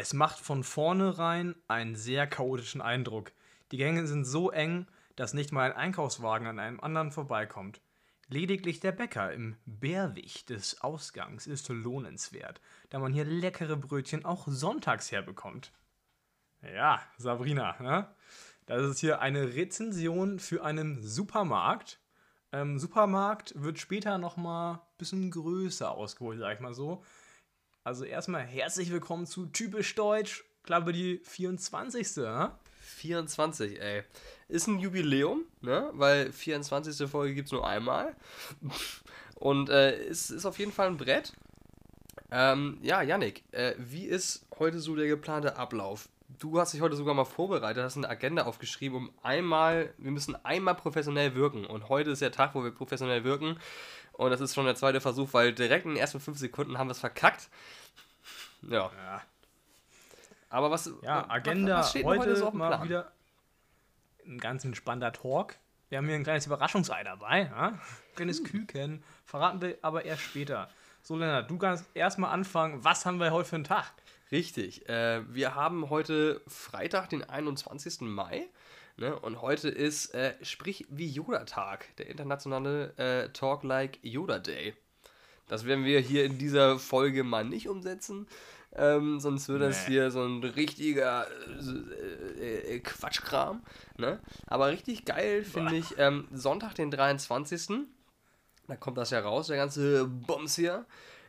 Es macht von vornherein einen sehr chaotischen Eindruck. Die Gänge sind so eng, dass nicht mal ein Einkaufswagen an einem anderen vorbeikommt. Lediglich der Bäcker im Bärwig des Ausgangs ist lohnenswert, da man hier leckere Brötchen auch sonntags herbekommt. Ja, Sabrina, ne? Das ist hier eine Rezension für einen Supermarkt. Ähm, Supermarkt wird später nochmal ein bisschen größer ausgeholt, sag ich mal so. Also erstmal herzlich willkommen zu Typisch Deutsch, glaube die 24. Ne? 24, ey. Ist ein Jubiläum, ne? Weil 24. Folge gibt es nur einmal. Und äh, ist, ist auf jeden Fall ein Brett. Ähm, ja, Yannick, äh, wie ist heute so der geplante Ablauf? Du hast dich heute sogar mal vorbereitet, hast eine Agenda aufgeschrieben, um einmal, wir müssen einmal professionell wirken. Und heute ist der Tag, wo wir professionell wirken. Und das ist schon der zweite Versuch, weil direkt in den ersten fünf Sekunden haben wir es verkackt. Ja. ja. Aber was. Ja, Agenda was, was heute, heute so mal wieder ein ganz entspannter Talk. Wir haben hier ein kleines Überraschungsei dabei. Ja? Kleines hm. Küken. Verraten wir aber erst später. So, Lennart, du kannst erstmal anfangen. Was haben wir heute für einen Tag? Richtig. Äh, wir haben heute Freitag, den 21. Mai. Ne? Und heute ist äh, Sprich wie Yoda-Tag, der internationale äh, Talk Like Yoda Day. Das werden wir hier in dieser Folge mal nicht umsetzen. Ähm, sonst wird nee. das hier so ein richtiger äh, äh, Quatschkram. Ne? Aber richtig geil finde ich ähm, Sonntag, den 23. Da kommt das ja raus, der ganze Bums hier.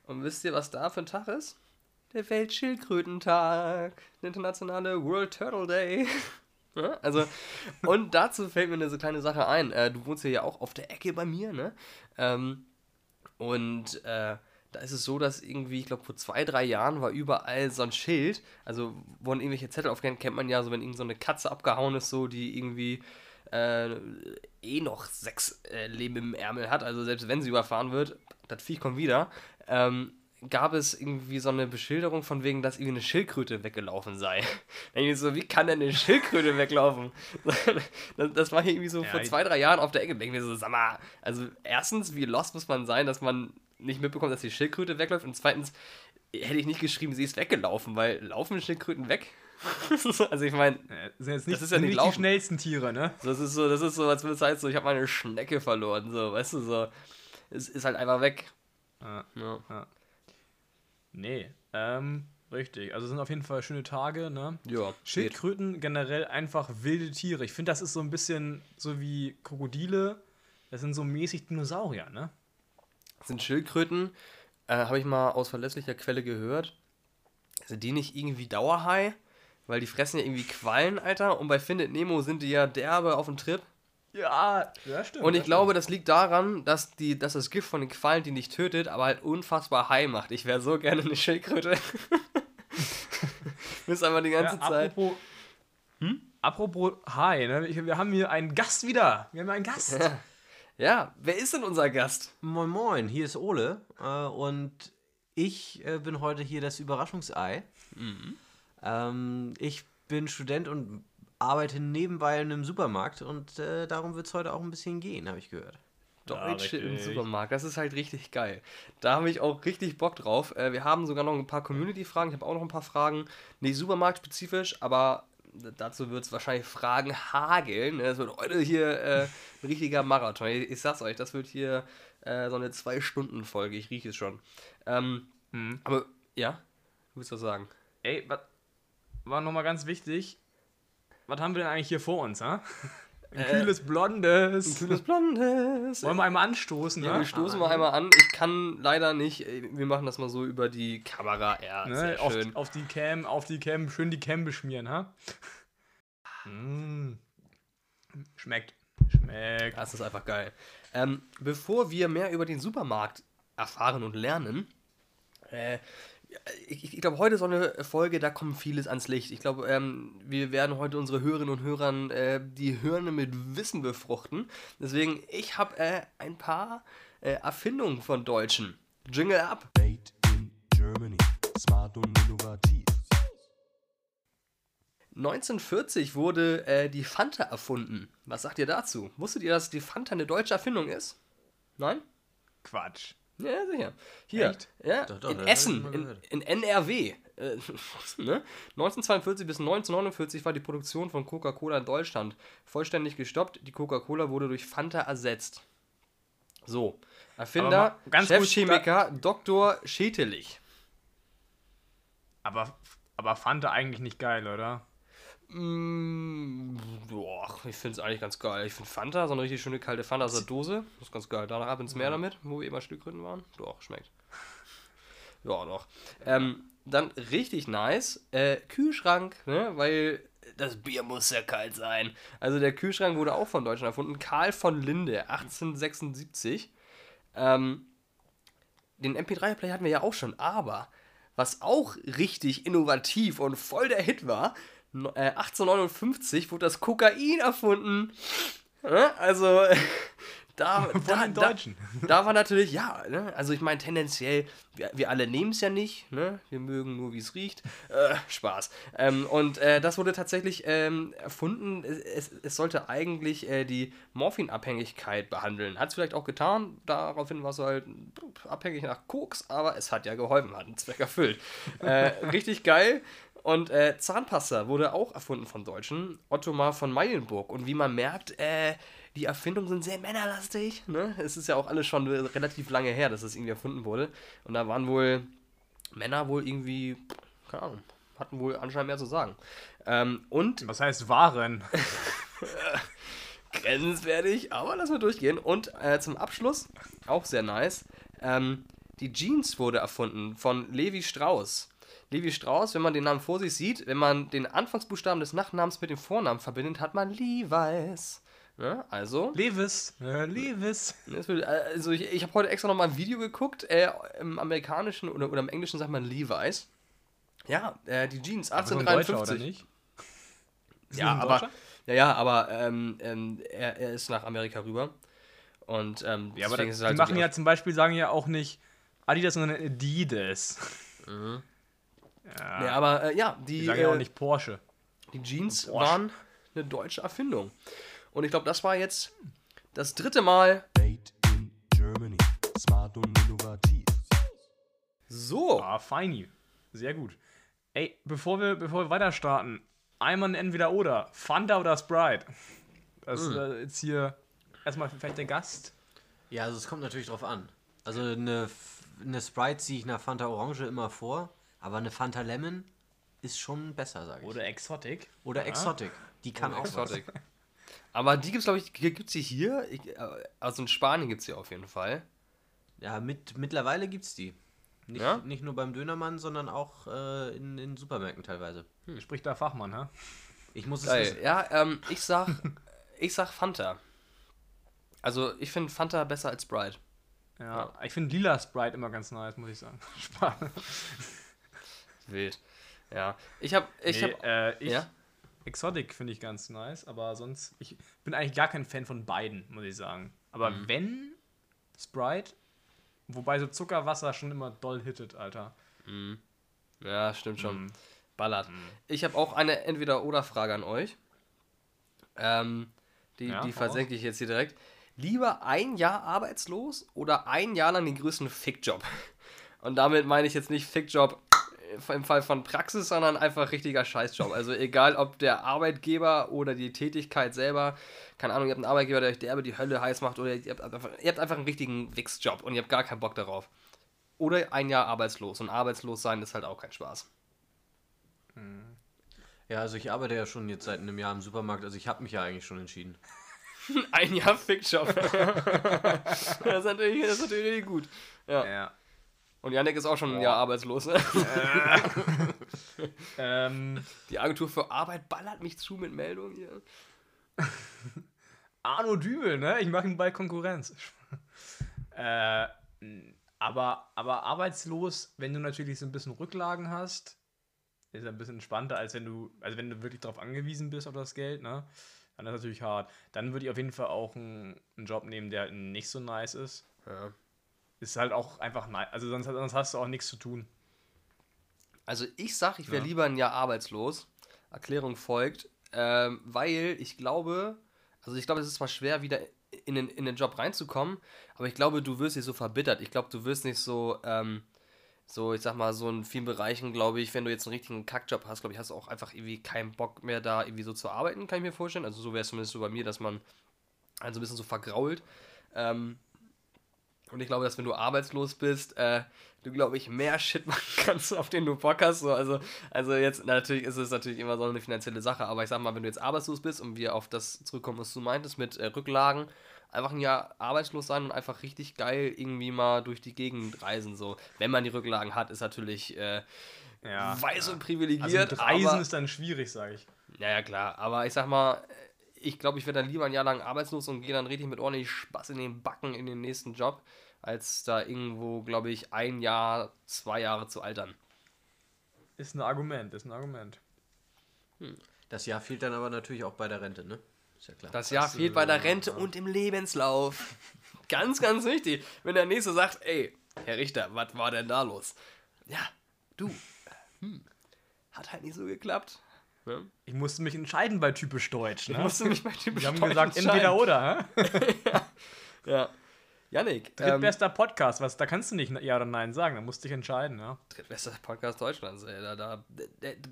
Und wisst ihr, was da für ein Tag ist? Der Weltschildkrötentag, der internationale World Turtle Day. also, und dazu fällt mir eine so kleine Sache ein. Äh, du wohnst ja auch auf der Ecke bei mir, ne? Ähm, und äh, da ist es so, dass irgendwie, ich glaube, vor zwei, drei Jahren war überall so ein Schild. Also wurden irgendwelche Zettel aufgehängt, kennt man ja so, wenn irgend so eine Katze abgehauen ist, so, die irgendwie äh, eh noch sechs äh, Leben im Ärmel hat. Also selbst wenn sie überfahren wird, das Viech kommt wieder. Ähm, gab es irgendwie so eine Beschilderung von wegen, dass irgendwie eine Schildkröte weggelaufen sei. Dann ich so, wie kann denn eine Schildkröte weglaufen? das, war irgendwie so ja, vor zwei, drei Jahren auf der Ecke. Denken wir so, sag mal, also erstens, wie lost muss man sein, dass man nicht mitbekommt, dass die Schildkröte wegläuft und zweitens hätte ich nicht geschrieben, sie ist weggelaufen, weil laufen Schildkröten weg? also ich meine, das sind jetzt nicht, das ist ja nicht, nicht die schnellsten Tiere, ne? Das ist so, das ist so, als würde es heißt, so, ich habe meine Schnecke verloren, so, weißt du, so, es ist halt einfach weg. Ja, ja. ja. Nee, ähm, richtig. Also sind auf jeden Fall schöne Tage, ne? Ja. Schildkröten geht. generell einfach wilde Tiere. Ich finde, das ist so ein bisschen so wie Krokodile. Das sind so mäßig Dinosaurier, ne? Sind Schildkröten, äh, habe ich mal aus verlässlicher Quelle gehört. Sind die nicht irgendwie Dauerhigh? Weil die fressen ja irgendwie Quallen, Alter. Und bei Findet Nemo sind die ja derbe auf dem Trip. Ja, ja stimmt. Und ich glaube, das liegt daran, dass, die, dass das Gift von den Quallen die nicht tötet, aber halt unfassbar high macht. Ich wäre so gerne eine Schildkröte. Bist einfach die ganze ja, Zeit. Apropos, hm? apropos high, ne? wir haben hier einen Gast wieder. Wir haben einen Gast. Ja. ja, wer ist denn unser Gast? Moin Moin, hier ist Ole. Äh, und ich äh, bin heute hier das Überraschungsei. Mhm. Ähm, ich bin Student und arbeite nebenbei in einem Supermarkt und äh, darum wird es heute auch ein bisschen gehen, habe ich gehört. Deutsche ja, im Supermarkt, das ist halt richtig geil. Da habe ich auch richtig Bock drauf. Äh, wir haben sogar noch ein paar Community-Fragen, ich habe auch noch ein paar Fragen, nicht supermarktspezifisch, aber dazu wird es wahrscheinlich Fragen hageln. Es wird heute hier äh, ein richtiger Marathon. Ich, ich, sag's euch, das wird hier äh, so eine Zwei-Stunden-Folge, ich rieche es schon. Ähm, mhm. Aber ja, du willst was sagen? Ey, was war nochmal ganz wichtig, was haben wir denn eigentlich hier vor uns, ha? Ein äh, kühles Blondes. Ein kühles Blondes. Wollen wir einmal anstoßen, ja? Ne? Wir stoßen mal einmal an. Ich kann leider nicht. Wir machen das mal so über die Kamera. Ja, ne? sehr auf, schön. Auf die Cam, auf die Cam, schön die Cam beschmieren, ha? Mm. Schmeckt. Schmeckt. Das ist einfach geil. Ähm, bevor wir mehr über den Supermarkt erfahren und lernen, äh, ich, ich glaube, heute ist so eine Folge, da kommt vieles ans Licht. Ich glaube, ähm, wir werden heute unsere Hörerinnen und Hörern äh, die Hirne mit Wissen befruchten. Deswegen, ich habe äh, ein paar äh, Erfindungen von Deutschen. Jingle ab! Made in Germany. Smart und innovativ. 1940 wurde äh, die Fanta erfunden. Was sagt ihr dazu? Wusstet ihr, dass die Fanta eine deutsche Erfindung ist? Nein? Quatsch. Ja, sicher. Hier, Echt? ja, Doch, doch, in Essen, in, in NRW. Äh, ne? 1942 bis 1949 war die Produktion von Coca-Cola in Deutschland vollständig gestoppt. Die Coca-Cola wurde durch Fanta ersetzt. So, Erfinder, Chefchemiker, Dr. Schetelich. Aber, aber Fanta eigentlich nicht geil, oder? Mm, boah, ich finde es eigentlich ganz geil. Ich finde Fanta, so eine richtig schöne kalte Fanta aus der Dose, das ist ganz geil. Danach ab ins Meer damit, wo wir eben Stückgründen waren. Doch, schmeckt. Ja, doch. Ähm, dann richtig nice, äh, Kühlschrank, ne, weil das Bier muss ja kalt sein. Also der Kühlschrank wurde auch von Deutschland erfunden. Karl von Linde, 1876. Ähm, den MP3-Player hatten wir ja auch schon, aber was auch richtig innovativ und voll der Hit war, 1859 wurde das Kokain erfunden. Ja, Also, da, da, da, da war natürlich, ja, ne? also ich meine tendenziell, wir, wir alle nehmen es ja nicht, ne? wir mögen nur, wie es riecht. Äh, Spaß. Ähm, und äh, das wurde tatsächlich ähm, erfunden, es, es, es sollte eigentlich äh, die Morphinabhängigkeit behandeln. Hat es vielleicht auch getan, daraufhin war es halt abhängig nach Koks, aber es hat ja geholfen, hat einen Zweck erfüllt. Äh, richtig geil. Und äh, Zahnpasta wurde auch erfunden von Deutschen, Ottomar von Meilenburg. Und wie man merkt, äh, die Erfindungen sind sehr männerlastig. Ne? Es ist ja auch alles schon relativ lange her, dass es irgendwie erfunden wurde. Und da waren wohl Männer wohl irgendwie, keine Ahnung, hatten wohl anscheinend mehr zu sagen. Ähm, und Was heißt Waren? grenzwertig, aber lass mal durchgehen. Und äh, zum Abschluss, auch sehr nice, ähm, die Jeans wurde erfunden von Levi Strauss. Levi Strauss, wenn man den Namen vor sich sieht, wenn man den Anfangsbuchstaben des Nachnamens mit dem Vornamen verbindet, hat man Levi's. Ne? Also, Levis. Äh, Levis. das wird, also ich, ich habe heute extra noch mal ein Video geguckt, äh, im amerikanischen oder, oder im englischen sagt man Levi's. Ja, äh, die Jeans, Aber so ein Deutscher, oder 1853. nicht? Ist Ja, aber, ja, ja, aber ähm, ähm, er, er ist nach Amerika rüber. Und ähm, Ja, aber das, es die halt so machen ja zum Beispiel, sagen ja auch nicht Adidas, sondern Adidas. Ja, Ja, aber äh, ja, die, die sagen ja auch äh, nicht Porsche. die Jeans Porsche. waren eine deutsche Erfindung. Und ich glaube, das war jetzt das dritte Mal. Made in Germany. Smart und innovativ. So. Ah, feini. Sehr gut. Ey, bevor wir, bevor wir weiter starten, einmal ein entweder oder. Fanta oder Sprite. Das ist äh, jetzt hier erstmal vielleicht der Gast. Ja, also es kommt natürlich drauf an. Also eine, eine Sprite ziehe ich nach Fanta Orange immer vor, aber eine Fanta Lemon ist schon besser, sage ich. Oder Exotic. Oder Exotic. Die kann auch was. Exotic. Aber die gibt es, glaube ich, gibt sie hier. Äh, also in Spanien gibt es sie auf jeden Fall. Ja, mit, mittlerweile gibt's die. Nicht, Ja? nicht nur beim Dönermann, sondern auch äh, in, in Supermärkten teilweise. Spricht der Fachmann, hä? Ich muss es Geil. wissen. Ja, ähm, ich sag, ich sag Fanta. Also ich finde Fanta besser als Sprite. Ja, ich finde lila Sprite immer ganz nice, muss ich sagen. Spaß. Wild. Ja. Ich habe, ich nee, habe, äh, ich, ja. Exotic finde ich ganz nice, aber sonst, ich bin eigentlich gar kein Fan von beiden, muss ich sagen. Aber Mhm. wenn Sprite, wobei so Zuckerwasser schon immer doll hittet, Alter. Ja, stimmt schon. Mhm. Ballert. Ich habe auch eine Entweder-Oder-Frage an euch. Ähm, die Ja, die versenke ich jetzt hier direkt. Lieber ein Jahr arbeitslos oder ein Jahr lang den größten Fickjob? Und damit meine ich jetzt nicht Fickjob im Fall von Praxis, sondern einfach richtiger Scheißjob. Also egal, ob der Arbeitgeber oder die Tätigkeit selber, keine Ahnung, ihr habt einen Arbeitgeber, der euch derbe die Hölle heiß macht oder ihr habt einfach, ihr habt einfach einen richtigen Wichsjob und ihr habt gar keinen Bock darauf. Oder ein Jahr arbeitslos. Und arbeitslos sein ist halt auch kein Spaß. Ja, also ich arbeite ja schon jetzt seit einem Jahr im Supermarkt, also ich habe mich ja eigentlich schon entschieden. Ein Jahr Fickjob. das, ist natürlich, das ist natürlich richtig gut. Ja. Ja. Und Janik ist auch schon ein Jahr arbeitslos. ne? Ähm, Die Agentur für Arbeit ballert mich zu mit Meldungen hier. Arno Dübel, ne? Ich mache ihm bald Konkurrenz. äh, aber, aber arbeitslos, wenn du natürlich so ein bisschen Rücklagen hast, ist ein bisschen entspannter, als wenn du, also wenn du wirklich darauf angewiesen bist auf das Geld, ne? Dann ist das natürlich hart. Dann würde ich auf jeden Fall auch einen, einen Job nehmen, der nicht so nice ist. Ja. Ist halt auch einfach nice. Also sonst, sonst hast du auch nichts zu tun. Also ich sag, ich wäre Ja. lieber ein Jahr arbeitslos. Erklärung folgt, ähm, weil ich glaube, also ich glaube, es ist zwar schwer, wieder in den, in den Job reinzukommen, aber ich glaube, du wirst nicht so verbittert. Ich glaube, du wirst nicht so, ähm, so, ich sag mal, so in vielen Bereichen, glaube ich, wenn du jetzt einen richtigen Kackjob hast, glaube ich, hast du auch einfach irgendwie keinen Bock mehr da irgendwie so zu arbeiten, kann ich mir vorstellen. Also so wäre es zumindest so bei mir, dass man also ein bisschen so vergrault. Ähm, und ich glaube, dass wenn du arbeitslos bist, äh, du, glaube ich, mehr Shit machen kannst, auf den du Bock hast. So, also, also jetzt, natürlich ist es natürlich immer so eine finanzielle Sache, aber ich sag mal, wenn du jetzt arbeitslos bist und wir auf das zurückkommen, was du meintest, mit äh, Rücklagen, einfach ein Jahr arbeitslos sein und einfach richtig geil irgendwie mal durch die Gegend reisen. So, wenn man die Rücklagen hat, ist natürlich äh, Ja. weiß und Also privilegiert. mit Reisen ist dann schwierig, sage ich. ja, ja, klar. Aber ich sag mal, ich glaube, ich werde dann lieber ein Jahr lang arbeitslos und gehe dann richtig mit ordentlich Spaß in den Backen in den nächsten Job, als da irgendwo, glaube ich, ein Jahr, zwei Jahre zu altern. Ist ein Argument, ist ein Argument. Das Jahr fehlt dann aber natürlich auch bei der Rente, ne? Ist ja klar. Das Jahr fehlt bei der Rente und im Lebenslauf. Ganz, ganz wichtig. Wenn der Nächste sagt, ey, Herr Richter, was war denn da los? Ja, du, äh, hm, hat halt nicht so geklappt. Ne? Ich musste mich entscheiden bei typisch Deutsch. Ne? Ich musste mich bei typisch Die haben Deutsch gesagt, entweder oder. Hä? Ja. Yannick, ähm, Drittbester Podcast, was, da kannst du nicht Ja oder Nein sagen, da musst du dich entscheiden. Ja? drittbester Podcast Deutschlands. Ey, da, da,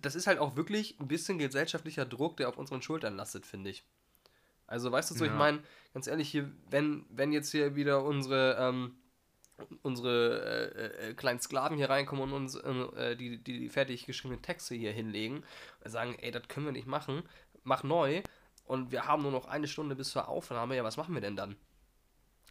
das ist halt auch wirklich ein bisschen gesellschaftlicher Druck, der auf unseren Schultern lastet, finde ich. Also, weißt du so, ich Ja. meine, ganz ehrlich, hier, wenn, wenn jetzt hier wieder unsere, ähm, unsere äh, äh, kleinen Sklaven hier reinkommen und uns äh, die, die, die fertig geschriebenen Texte hier hinlegen und sagen, ey, das können wir nicht machen, mach neu und wir haben nur noch eine Stunde bis zur Aufnahme, ja, was machen wir denn dann?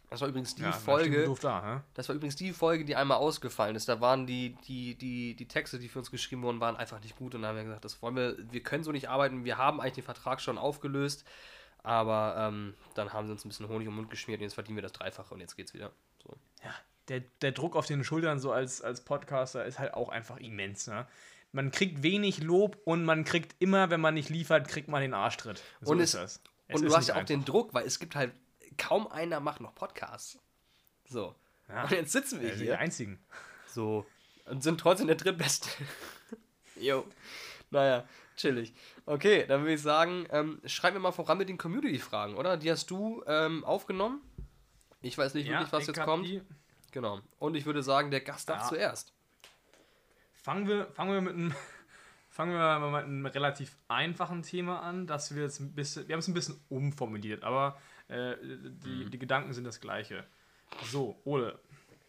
Das war übrigens die ja, Folge. Da? Das war übrigens die Folge, die einmal ausgefallen ist. Da waren die, die, die, die Texte, die für uns geschrieben wurden, waren einfach nicht gut. Und dann haben wir gesagt, das wollen wir, wir können so nicht arbeiten. Wir haben eigentlich den Vertrag schon aufgelöst. Aber ähm, dann haben sie uns ein bisschen Honig im Mund geschmiert und jetzt verdienen wir das Dreifache und jetzt geht's wieder. So. Ja, der, der Druck auf den Schultern so als, als Podcaster ist halt auch einfach immens. Ne? Man kriegt wenig Lob und man kriegt immer, wenn man nicht liefert, kriegt man den Arschtritt. So Und ist es- das. Es und du hast ja auch einfach. den Druck, weil es gibt halt kaum einer macht noch Podcasts. So. Ja. Und jetzt sitzen wir Wir sind die hier. einzigen. So. Und sind trotzdem der drittbeste. Jo. Naja, chillig. Okay, dann würde ich sagen, ähm, schreib mir mal voran mit den Community-Fragen, oder? Die hast du ähm, aufgenommen. Ich weiß nicht wirklich, was jetzt kommt. die- Genau. Und ich würde sagen, der Gast darf Ja. zuerst. Fangen wir, fangen wir mit einem. Fangen wir mal mit einem relativ einfachen Thema an, dass wir jetzt ein bisschen, wir haben es ein bisschen umformuliert, aber äh, die, Mhm. die Gedanken sind das gleiche. So, Ole,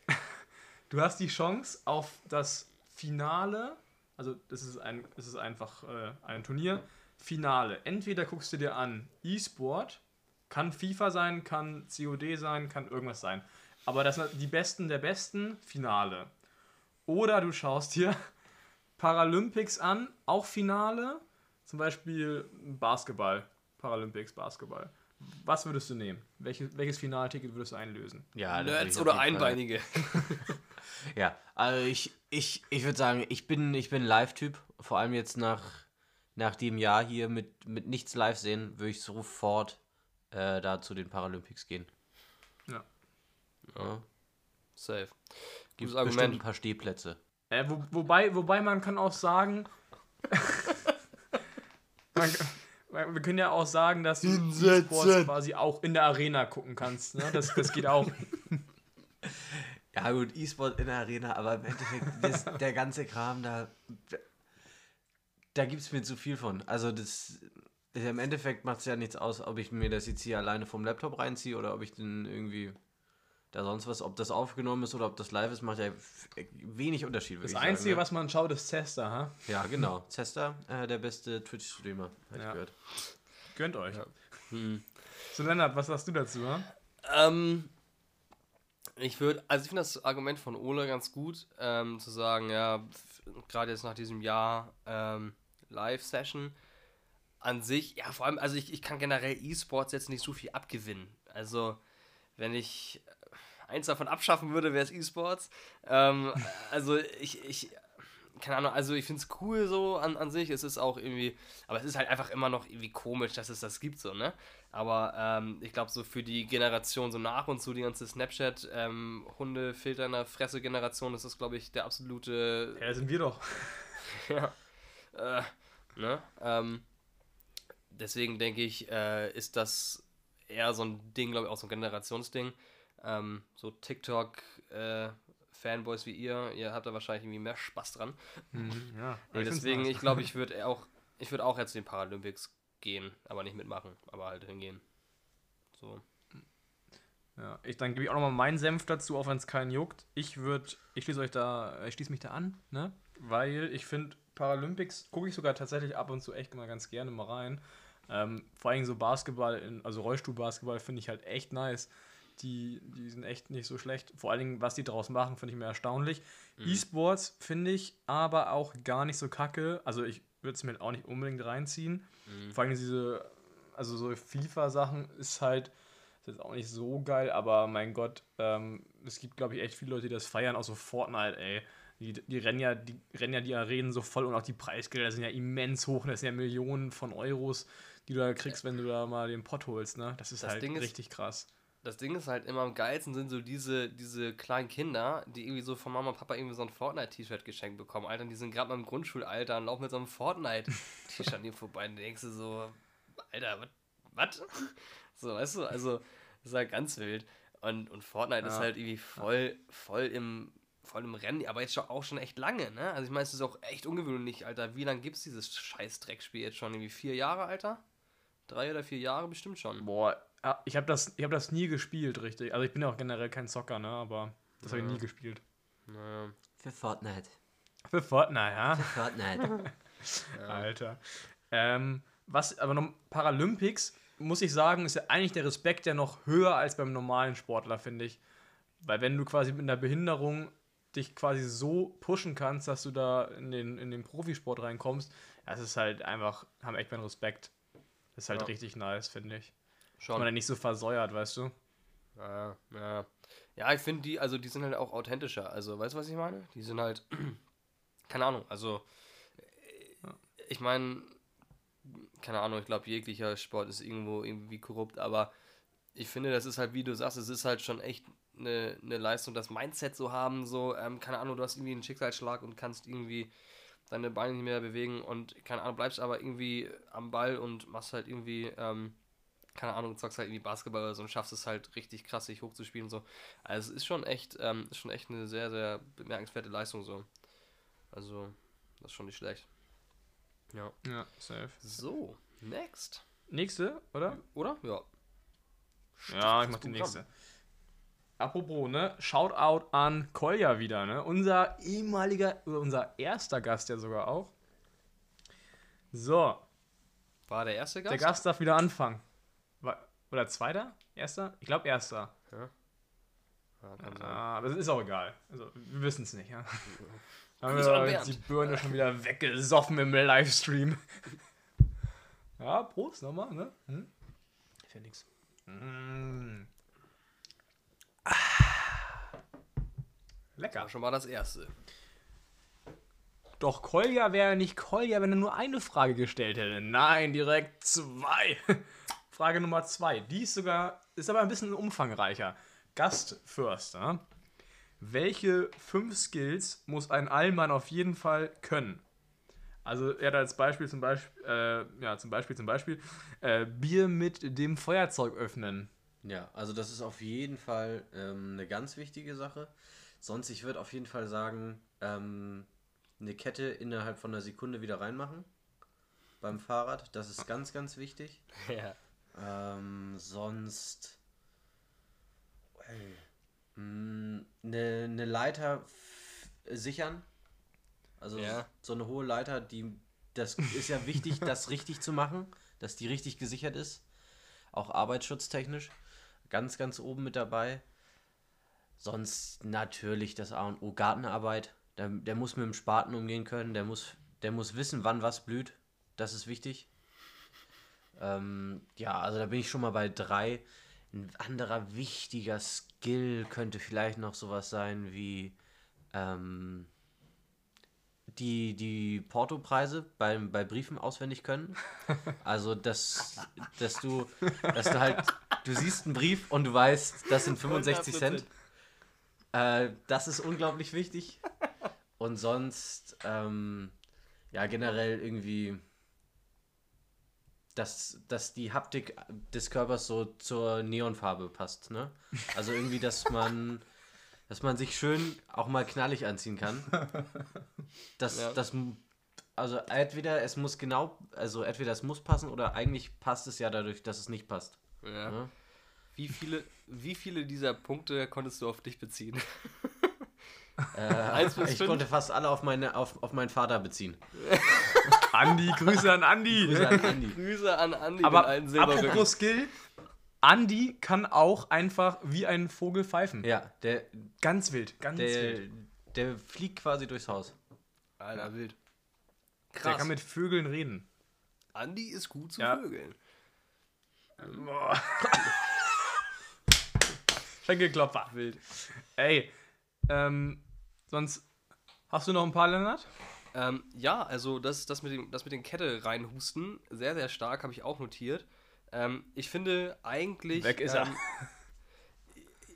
du hast die Chance auf das Finale, also das ist ein, das ist einfach äh, ein Turnier, Finale. Entweder guckst du dir an E-Sport, kann FIFA sein, kann COD sein, kann irgendwas sein, aber das sind die Besten der Besten, Finale. Oder du schaust dir Paralympics an, auch Finale, zum Beispiel Basketball, Paralympics Basketball. Was würdest du nehmen? Welches, welches Finalticket würdest du einlösen? Ja, Nerds oder Einbeinige? Ja, also ich, ich, ich würde sagen, ich bin, ich bin Live-Typ. Vor allem jetzt nach, nach dem Jahr hier mit, mit nichts live sehen, würde ich sofort äh, da zu den Paralympics gehen. Ja. Safe. Gibt Gutes bestimmt Argument. ein paar Stehplätze. Äh, wo, wobei, wobei man kann auch sagen, man, man- wir können ja auch sagen, dass du E-Sports quasi auch in der Arena gucken kannst. Ne? Das, das geht auch. Ja gut, E-Sport in der Arena, aber im Endeffekt, das, der ganze Kram da, da gibt es mir zu viel von. Also das, im Endeffekt macht es ja nichts aus, ob ich mir das jetzt hier alleine vom Laptop reinziehe oder ob ich den irgendwie da sonst was, ob das aufgenommen ist oder ob das live ist, macht ja wenig Unterschied. Das Einzige, was man schaut, ist Tester. Ha? Ja, genau. Zesta, äh, der beste Twitch-Streamer, habe Ja. ich gehört. Gönnt euch. Hm. So, Lennart, was sagst du dazu? Ha? Ähm, ich würde, also ich finde das Argument von Ole ganz gut, ähm, zu sagen, ja, gerade jetzt nach diesem Jahr ähm, Live-Session an sich, ja, vor allem, also ich, ich kann generell E-Sports jetzt nicht so viel abgewinnen. Also, wenn ich eins davon abschaffen würde, wäre es E-Sports. Ähm, also ich, ich, keine Ahnung, also ich finde es cool so an, an sich. Es ist auch irgendwie, aber es ist halt einfach immer noch irgendwie komisch, dass es das gibt, so, ne? Aber ähm, ich glaube, so für die Generation so nach und zu, die ganze Snapchat, ähm, in der Fresse-Generation, ist das, glaube ich, der absolute Ja, sind wir doch. ja. Äh, ne? Ähm, deswegen denke ich, äh, ist das eher so ein Ding, glaube ich, auch so ein Generationsding. Ähm, so TikTok-Fanboys wie ihr, ihr habt da wahrscheinlich irgendwie mehr Spaß dran. Mhm, ja. Nee, deswegen, ich glaube, ich würde auch, ich würde auch jetzt zu den Paralympics gehen, aber nicht mitmachen, aber halt hingehen. So. Ja, ich, dann gebe ich auch nochmal meinen Senf dazu, auch wenn es keinen juckt. Ich würde, ich schließe euch da, ich schließe mich da an, ne? Weil ich finde, Paralympics gucke ich sogar tatsächlich ab und zu echt mal ganz gerne mal rein. Ähm, vor allem so Basketball, in, also Rollstuhlbasketball finde ich halt echt nice. Die, die sind echt nicht so schlecht. Vor allen Dingen, was die draus machen, finde ich mir erstaunlich. E-Sports finde ich aber auch gar nicht so kacke. Also ich würde es mir auch nicht unbedingt reinziehen. Vor allem diese, also so FIFA-Sachen ist halt ist jetzt auch nicht so geil, aber mein Gott, ähm, es gibt, glaube ich, echt viele Leute, die das feiern, auch so Fortnite, ey. Die, die, rennen ja, die rennen ja die Arenen so voll und auch die Preisgelder sind ja immens hoch. Das sind ja Millionen von Euros, die du da kriegst, wenn du da mal den Pott holst, ne? Das ist Das halt Ding ist- richtig krass. Das Ding ist halt immer am geilsten sind so diese, diese kleinen Kinder, die irgendwie so von Mama und Papa irgendwie so ein Fortnite-T-Shirt geschenkt bekommen. Alter, und die sind gerade mal im Grundschulalter und laufen mit so einem Fortnite-T-Shirt an dir vorbei und denkst du so, Alter, was? So, weißt du, also, das ist halt ganz wild. Und, und Fortnite ist Ja. halt irgendwie voll, voll im, voll im Rennen, aber jetzt auch schon echt lange, ne? Also ich meine, es ist auch echt ungewöhnlich, Alter. Wie lange gibt es dieses scheiß Dreckspiel jetzt schon? Irgendwie vier Jahre, Alter? Drei oder vier Jahre bestimmt schon. Boah, ah, ich habe das, ich hab das nie gespielt, richtig. Also ich bin ja auch generell kein Zocker, ne? Aber das habe ich nie gespielt. Naja. Für Fortnite. Für Fortnite, ja? Fortnite. Alter. Ähm, was, aber noch Paralympics, muss ich sagen, ist ja eigentlich der Respekt ja noch höher als beim normalen Sportler, finde ich. Weil wenn du quasi mit einer Behinderung dich quasi so pushen kannst, dass du da in den, in den Profisport reinkommst, das ist halt einfach, haben echt meinen Respekt. Das ist halt Ja. richtig nice, finde ich. Dass Schon. man da nicht so versäuert, weißt du? Ja, ja. Ja, ich finde die, also die sind halt auch authentischer. Also, weißt du, was ich meine? Die sind halt, keine Ahnung, also, äh, ich meine, keine Ahnung, ich glaube, jeglicher Sport ist irgendwo irgendwie korrupt, aber ich finde, das ist halt, wie du sagst, es ist halt schon echt eine, eine Leistung, das Mindset so haben, so, ähm, keine Ahnung, du hast irgendwie einen Schicksalsschlag und kannst irgendwie deine Beine nicht mehr bewegen und, keine Ahnung, bleibst aber irgendwie am Ball und machst halt irgendwie, ähm, keine Ahnung, zockst halt irgendwie Basketball oder so und schaffst es halt richtig krass, sich hochzuspielen und so. Also es ist schon echt, ähm, ist schon echt eine sehr, sehr bemerkenswerte Leistung so. Also, das ist schon nicht schlecht. Ja. Ja, safe. So, next. Nächste, oder? Oder? Ja. Ja, ich mach die nächste. Apropos, ne? Shoutout an Kolja wieder, ne? Unser ehemaliger, unser erster Gast ja sogar auch. So, War der erste Gast? der Gast darf wieder anfangen. Oder zweiter? Erster? Ich glaube erster. Ja. Ah, aber es ist auch egal. Also, wir wissen es nicht, ja. Haben wir die Birne schon wieder weggesoffen im Livestream. Ja, Prost nochmal, ne? Hm? Ist ja nix. Mm. Ah. Lecker. War schon mal das erste. Doch Kolja wäre nicht Kolja, wenn er nur eine Frage gestellt hätte. Nein, direkt zwei. Frage Nummer zwei. Die ist sogar, ist aber ein bisschen umfangreicher. Gast first. Ja? Welche fünf Skills muss ein Allmann auf jeden Fall können? Also er hat als Beispiel zum Beispiel, äh, ja, zum Beispiel, zum Beispiel, äh, Bier mit dem Feuerzeug öffnen. Ja, also das ist auf jeden Fall ähm, eine ganz wichtige Sache. Sonst, ich würde auf jeden Fall sagen, ähm, eine Kette innerhalb von einer Sekunde wieder reinmachen beim Fahrrad. Das ist ganz, ganz wichtig. Ja. Ähm, sonst äh, mh, eine, eine Leiter sichern. Also Ja. so eine hohe Leiter, die das ist ja wichtig, das richtig zu machen, dass die richtig gesichert ist. Auch arbeitsschutztechnisch. Ganz, ganz oben mit dabei. Sonst natürlich das A und O Gartenarbeit. Der, der muss mit dem Spaten umgehen können, der muss, der muss wissen, wann was blüht. Das ist wichtig. Ähm, ja, also da bin ich schon mal bei drei. Ein anderer wichtiger Skill könnte vielleicht noch sowas sein wie ähm, die, die Portopreise bei, bei Briefen auswendig können. Also, dass, dass, du, dass du halt, du siehst einen Brief und du weißt, das sind 65 Cent. Äh, das ist unglaublich wichtig. Und sonst, ähm, ja, generell irgendwie dass, dass die Haptik des Körpers so zur Neonfarbe passt, ne? Also irgendwie, dass man, dass man sich schön auch mal knallig anziehen kann. Das, Ja. das, also entweder es muss genau, also entweder es muss passen oder eigentlich passt es ja dadurch, dass es nicht passt. Ja. Ne? Wie, viele, wie viele dieser Punkte konntest du auf dich beziehen? Äh, ich konnte fast alle auf, meine, auf, auf meinen Vater beziehen. Andi, Grüße an Andi. Grüße an Andi. Grüße an Andi Aber apropos Skill, Andi kann auch einfach wie ein Vogel pfeifen. Ja, der, Ganz wild, ganz der, wild. der fliegt quasi durchs Haus. Alter, wild. Der Krass. kann mit Vögeln reden. Andi ist gut zu Ja. Vögeln. Boah. Schenkelklopfer. Wild. Ey, ähm, sonst hast du noch ein paar, Lennart? Ähm, ja, also das, das, mit dem, das mit den Kette reinhusten, sehr, sehr stark, habe ich auch notiert. Ähm, ich finde eigentlich. Weg ist er. ähm,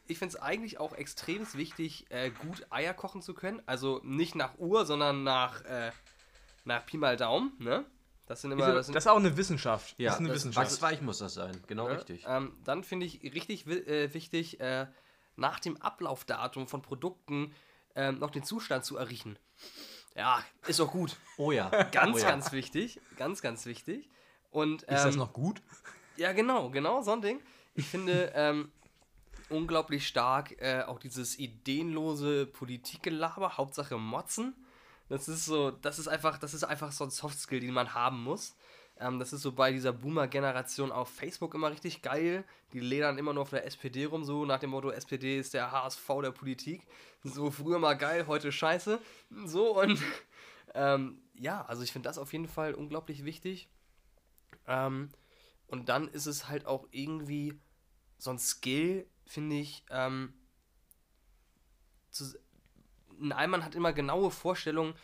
Ich finde es eigentlich auch extrem wichtig, äh, gut Eier kochen zu können. Also nicht nach Uhr, sondern nach, äh, nach Pi mal Daumen, ne? Das sind immer. Das Das sind, ist auch eine Wissenschaft. Ja, das ist eine das Wissenschaft. wachsweich muss das sein. Genau ne? richtig. Ähm, dann finde ich richtig äh, wichtig, äh, nach dem Ablaufdatum von Produkten ähm, noch den Zustand zu erriechen. Ja, ist auch gut. Oh ja. Ganz, oh ja. ganz wichtig. Ganz, ganz wichtig. Und, ähm, Ist das noch gut? Ja, genau, genau, so ein Ding. Ich finde ähm, unglaublich stark äh, auch dieses ideenlose Politikgelaber, Hauptsache Motzen. Das ist so, das ist einfach, das ist einfach so ein Softskill, den man haben muss. Ähm, das ist so bei dieser Boomer-Generation auf Facebook immer richtig geil. Die ledern immer nur auf der SPD rum, so nach dem Motto, SPD ist der HSV der Politik. So früher mal geil, heute scheiße. So und ähm, ja, also ich finde das auf jeden Fall unglaublich wichtig. Ähm, und dann ist es halt auch irgendwie so ein Skill, finde ich. Ähm, zu, ein Allmann hat immer genaue Vorstellungen,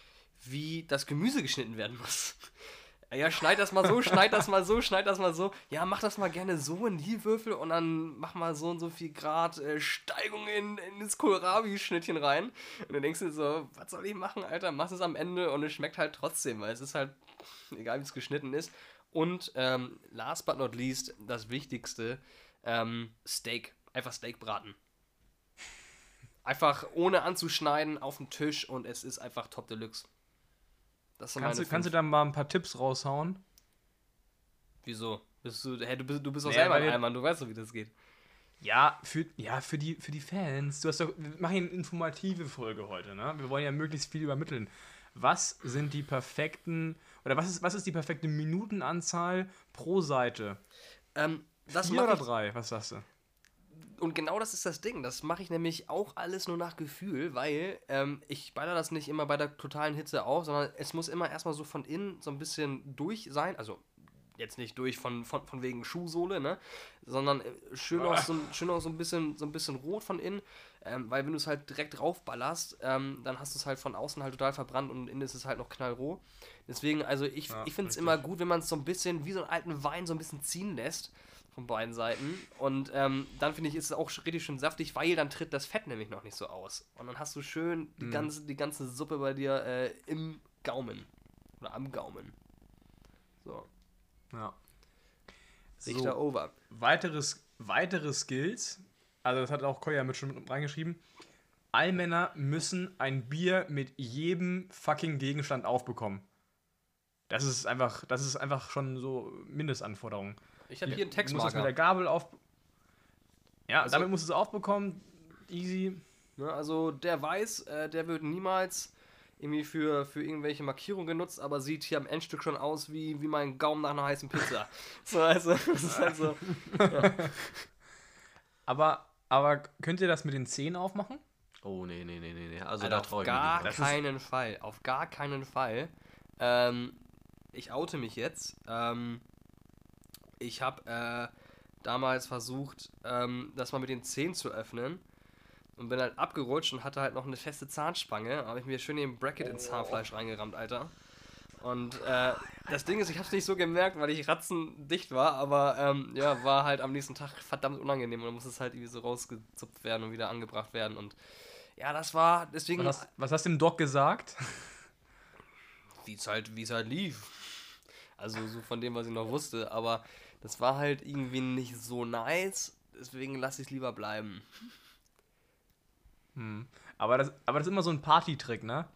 wie das Gemüse geschnitten werden muss. Ja, schneid das mal so, schneid das mal so, schneid das mal so. Ja, mach das mal gerne so in die Würfel und dann mach mal so und so viel Grad äh, Steigung in, in das Kohlrabi-Schnittchen rein. Und dann denkst du so, was soll ich machen, Alter? Mach es am Ende und es schmeckt halt trotzdem, weil es ist halt, egal wie es geschnitten ist. Und ähm, last but not least, das Wichtigste, ähm, Steak. Einfach Steak braten. Einfach ohne anzuschneiden auf den Tisch und es ist einfach top deluxe. Das sind Kannst du, kannst du da mal ein paar Tipps raushauen? Wieso? Bist du, hey, du bist, du bist doch Nee, selber ein Allmann, du weißt doch, wie das geht. Ja, für, ja für, die, für die Fans. Du hast doch, wir machen hier eine informative Folge heute, ne? Wir wollen ja möglichst viel übermitteln. Was sind die perfekten, oder was ist, was ist die perfekte Minutenanzahl pro Seite? Ähm, das Vier oder ich, drei? Was sagst du? Und genau das ist das Ding. Das mache ich nämlich auch alles nur nach Gefühl, weil ähm, ich baller das nicht immer bei der totalen Hitze auf, sondern es muss immer erstmal so von innen so ein bisschen durch sein. Also jetzt nicht durch von, von, von wegen Schuhsohle, ne? Sondern äh, schön auch so, ein- schön auch so ein bisschen so ein bisschen rot von innen. Ähm, weil wenn du es halt direkt draufballerst, ähm, dann hast du es halt von außen halt total verbrannt und innen ist es halt noch knallroh. Deswegen, also ich, Ja, ich finde es immer gut, wenn man es so ein bisschen wie so einen alten Wein so ein bisschen ziehen lässt von beiden Seiten. Und ähm, dann finde ich, ist es auch richtig schön saftig, weil dann tritt das Fett nämlich noch nicht so aus. Und dann hast du schön die, ganze, die ganze Suppe bei dir äh, im Gaumen. Oder am Gaumen. So, Ja. Richter So, over. weiteres, weitere Skills, also das hat auch Koya mit schon reingeschrieben. Allmänner müssen ein Bier mit jedem fucking Gegenstand aufbekommen. Das ist einfach, das ist einfach schon so Mindestanforderung. Ich habe hier einen Du musst das mit der Textmarker. Gabel auf. Ja, Also- damit musst du es aufbekommen. Easy. Ne, also der weiß, äh, der wird niemals irgendwie für, für irgendwelche Markierungen genutzt, aber sieht hier am Endstück schon aus wie, wie mein Gaumen nach einer heißen Pizza. so, also, das ist halt so. Aber, aber könnt ihr das mit den Zähnen aufmachen? Oh, nee, nee, nee, nee. Also Alter, da auf traue ich mich gar nicht. Das ist- keinen Fall. Auf gar keinen Fall. Ähm, ich oute mich jetzt. Ähm, ich habe äh, damals versucht, ähm, das mal mit den Zähnen zu öffnen. Und bin halt abgerutscht und hatte halt noch eine feste Zahnspange. Habe ich mir schön den Bracket ins Zahnfleisch reingerammt, Alter. Und äh, das Ding ist, ich habe es nicht so gemerkt, weil ich ratzendicht war, aber ähm, ja, war halt am nächsten Tag verdammt unangenehm und dann musste es halt irgendwie so rausgezupft werden und wieder angebracht werden. Und ja, das war deswegen, Was hast, was hast du dem Doc gesagt? wie es halt, wie es halt lief. Also so von dem, was ich noch wusste. Aber das war halt irgendwie nicht so nice. Deswegen lasse ich es lieber bleiben. Aber das, aber das ist immer so ein Partytrick, ne?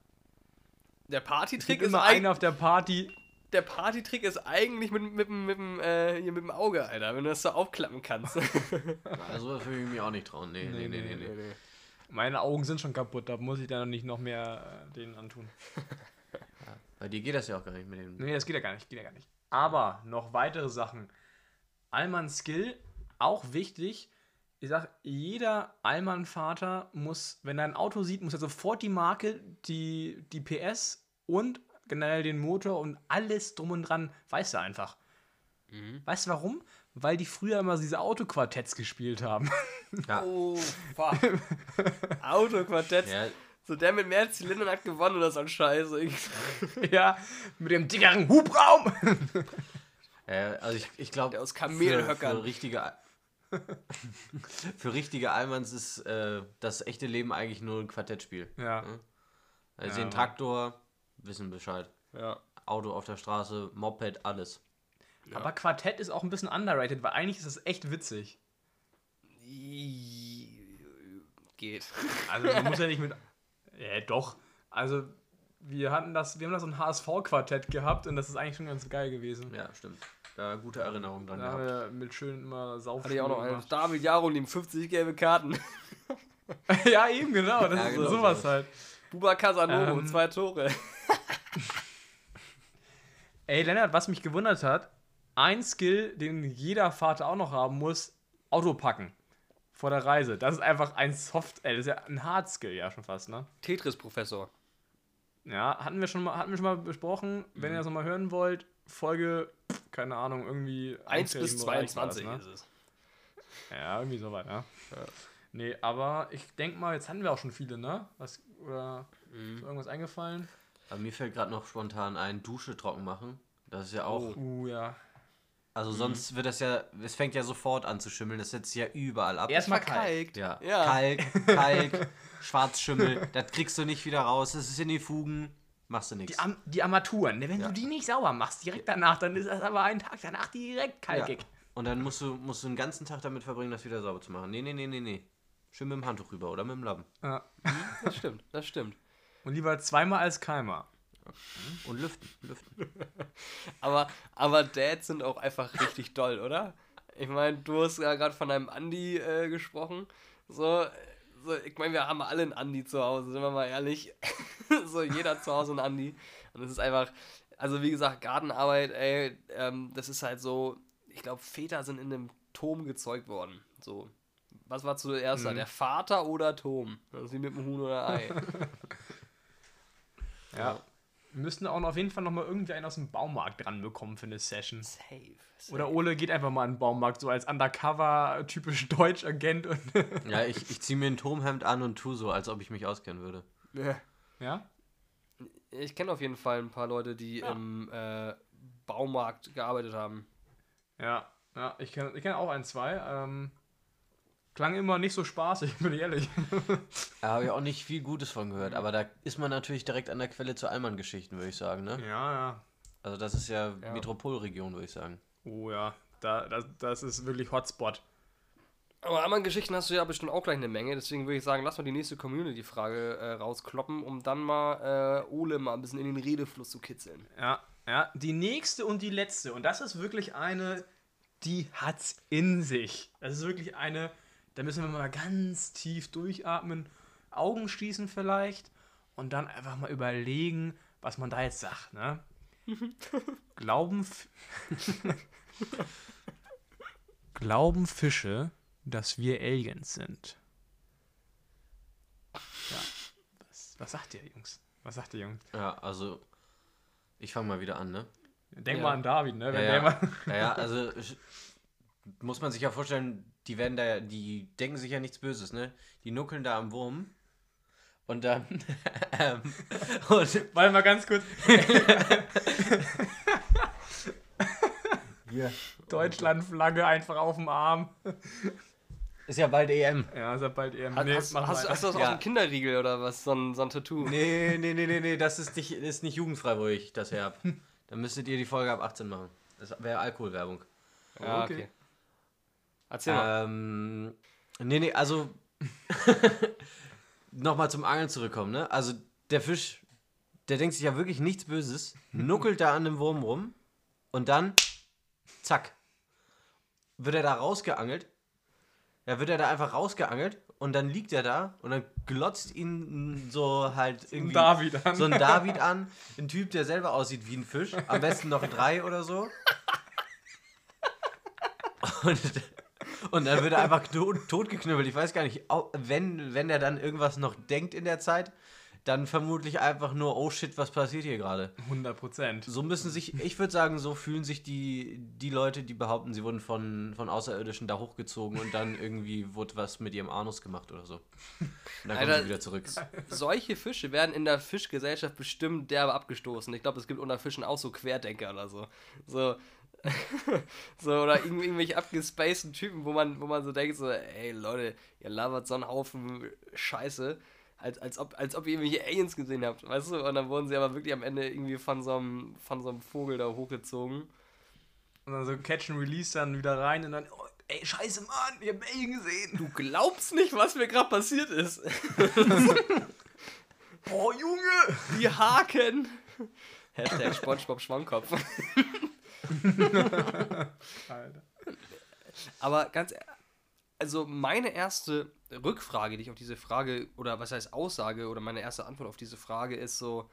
Der Partytrick ist, immer einen auf der Party. der Partytrick ist eigentlich mit, mit, mit, mit, dem, äh, hier mit dem Auge, Alter, wenn du das so aufklappen kannst. Also das würde ich mich auch nicht trauen. Nee, nee, nee, nee. nee. Meine Augen sind schon kaputt, da muss ich dann nicht noch mehr äh, denen antun. Bei dir geht das ja auch gar nicht mit dem. Nee, das geht ja gar nicht, geht ja gar nicht. Aber noch weitere Sachen. Allmann Skill, auch wichtig. Ich sag, jeder Allmann-Vater muss, wenn er ein Auto sieht, muss er sofort die Marke, die, die PS und generell den Motor und alles drum und dran, weiß er einfach. Weißt du warum? Weil die früher immer diese Autoquartetts gespielt haben. Oh, fuck. Autoquartett. Ja, So der mit mehr Zylindern hat gewonnen oder so ein Scheiße. ja, mit dem dickeren Hubraum. äh, also ich, ich glaube, aus für, Kamelhöckern. für richtige für richtige Almans ist äh, das echte Leben eigentlich nur ein Quartettspiel. ja. Also Ja, den. Traktor, wissen Bescheid. Ja. Auto auf der Straße, Moped, alles. Aber Quartett ist auch ein bisschen underrated, weil eigentlich ist es echt witzig. Geht. Also man muss ja nicht mit. Ja, doch. Also wir hatten das, wir haben da so ein HSV-Quartett gehabt und das ist eigentlich schon ganz geil gewesen. Ja, stimmt. Da gute Erinnerungen dran Da haben gehabt. wir mit schön immer Sauf. Hatte ich auch noch einen. David Jarolim, 50 gelbe Karten. ja, eben genau. Das Ja, ist genau so sowas so. halt. Buba Casanova, Ähm. zwei Tore. Ey, Lennart, was mich gewundert hat, ein Skill, den jeder Vater auch noch haben muss, Auto packen. Vor der Reise. Das ist einfach ein Soft, ey, das ist ja ein Hard Skill, ja schon fast, ne? Tetris-Professor. Ja, hatten wir schon mal, hatten wir schon mal besprochen. Wenn ihr das nochmal hören wollt, Folge, keine Ahnung, irgendwie 1 bis einstelligen Bereich war das, 22 ne? ist es. Ja, irgendwie so weit, ja. Nee, aber ich denke mal, jetzt hatten wir auch schon viele, ne? Was, oder Mhm. ist irgendwas eingefallen? Aber mir fällt gerade noch spontan ein, Dusche trocken machen. Das ist ja auch. Uh, ja. Also sonst wird das ja, es fängt ja sofort an zu schimmeln. Das setzt sich ja überall ab. Erstmal. Verkalkt. ja. Ja. Kalk, Kalk, Schwarzschimmel. Das kriegst du nicht wieder raus. Das ist in die Fugen. Machst du nichts. Die, Am die Armaturen, ne? wenn Ja. du die nicht sauber machst, direkt danach, dann ist das aber einen Tag danach direkt kalkig. Und dann musst du, musst du den ganzen Tag damit verbringen, das wieder sauber zu machen. Nee, nee, nee, nee, nee. Schön mit dem Handtuch rüber oder mit dem Lappen. Ja. Das stimmt, das stimmt. Und lieber zweimal als keimer. Und lüften, lüften. Aber, aber Dads sind auch einfach richtig doll, oder? Ich meine, du hast ja gerade von deinem Andi äh, gesprochen. So, so, ich meine, wir haben alle einen Andi zu Hause, sind wir mal ehrlich. so, jeder zu Hause einen Andi. Und es ist einfach, also wie gesagt, Gartenarbeit, ey, ähm, das ist halt so, ich glaube, Väter sind in einem Turm gezeugt worden. So. Was war zuerst da? Der Vater oder Turm? Das ist wie mit dem Huhn oder Ei. Ja. Wir müssten auch noch auf jeden Fall noch mal irgendwie einen aus dem Baumarkt dran bekommen für eine Session. Safe. Oder Ole geht einfach mal in den Baumarkt, so als Undercover, typisch Deutsch-Agent und. Ja, ich, ich ziehe mir ein Turmhemd an und tu so, als ob ich mich auskennen würde. Ja. ja? Ich kenne auf jeden Fall ein paar Leute, die im äh, Baumarkt gearbeitet haben. Ja, ja, ich kenne ich kenn auch ein, zwei. Ähm, klang immer nicht so spaßig, bin ich ehrlich. Da habe ich auch nicht viel Gutes von gehört, aber da ist man natürlich direkt an der Quelle zu Allmann-Geschichten, würde ich sagen, ne? Ja, ja. Also das ist ja, Ja. Metropolregion, würde ich sagen. Oh ja, da, das, das ist wirklich Hotspot. Aber anderen Geschichten hast du ja bestimmt auch gleich eine Menge, deswegen würde ich sagen, lass mal die nächste Community-Frage äh, rauskloppen, um dann mal äh, Ole mal ein bisschen in den Redefluss zu kitzeln. Ja, ja. Die nächste und die letzte. Und das ist wirklich eine, die hat's in sich. Das ist wirklich eine, da müssen wir mal ganz tief durchatmen, Augen schließen vielleicht und dann einfach mal überlegen, was man da jetzt sagt, ne? Glauben, F- Glauben Fische, dass wir Aliens sind? Ja. Was, was sagt ihr, Jungs? Was sagt ihr, Jungs? Ja, also ich fange mal wieder an, ne? Denk Ja. mal an David, ne? Wenn ja, der ja. mal ja, ja, also sch- muss man sich ja vorstellen, die werden da, die denken sich ja nichts Böses, ne? Die nuckeln da am Wurm und dann ähm, und Warte mal ganz kurz. Deutschlandflagge einfach auf dem Arm. ist ja bald EM. Ja, ist ja bald EM. Hast, Nee, hast, hast, hast du das Ja. aus dem Kinderriegel oder was? So ein, so ein Tattoo? Nee, nee, nee, nee, nee, das ist nicht, ist nicht jugendfrei, wo ich das her hab. Dann müsstet ihr die Folge ab 18 machen. Das wäre Alkoholwerbung. Ja, Okay. okay. Erzähl mal. Ähm, nee, nee, also nochmal zum Angeln zurückkommen, ne? Also der Fisch, der denkt sich ja wirklich nichts Böses, nuckelt da an dem Wurm rum und dann, zack, wird er da rausgeangelt. Ja, wird er da einfach rausgeangelt und dann liegt er da und dann glotzt ihn so halt irgendwie David an. so ein David an, ein Typ, der selber aussieht wie ein Fisch, am besten noch drei oder so. Und, und dann wird er einfach tot, totgeknüppelt. Ich weiß gar nicht, wenn, wenn er dann irgendwas noch denkt in der Zeit, dann vermutlich einfach nur, oh shit, was passiert hier gerade? 100 Prozent. So müssen sich, ich würde sagen, so fühlen sich die, die Leute, die behaupten, sie wurden von, von Außerirdischen da hochgezogen und dann irgendwie wurde was mit ihrem Anus gemacht oder so. Und dann kommen Alter, sie wieder zurück. Solche Fische werden in der Fischgesellschaft bestimmt derbe abgestoßen. Ich glaube, es gibt unter Fischen auch so Querdenker oder so. So. So oder irgendw- irgendwelche abgespaceden Typen, wo man, wo man so denkt, so, ey Leute, ihr labert so einen Haufen Scheiße, als, als, ob, als ob ihr irgendwelche Aliens gesehen habt, weißt du? Und dann wurden sie aber wirklich am Ende irgendwie von so einem, von so einem Vogel da hochgezogen. Und dann so Catch and Release dann wieder rein und dann, oh, ey, scheiße, Mann, ich hab Alien gesehen. Du glaubst nicht, was mir gerade passiert ist. Oh, Junge. Die Haken! Hashtag Spongebob Schwammkopf. Alter. Aber ganz, e- also meine erste Rückfrage, die ich auf diese Frage, oder was heißt Aussage, oder meine erste Antwort auf diese Frage ist so,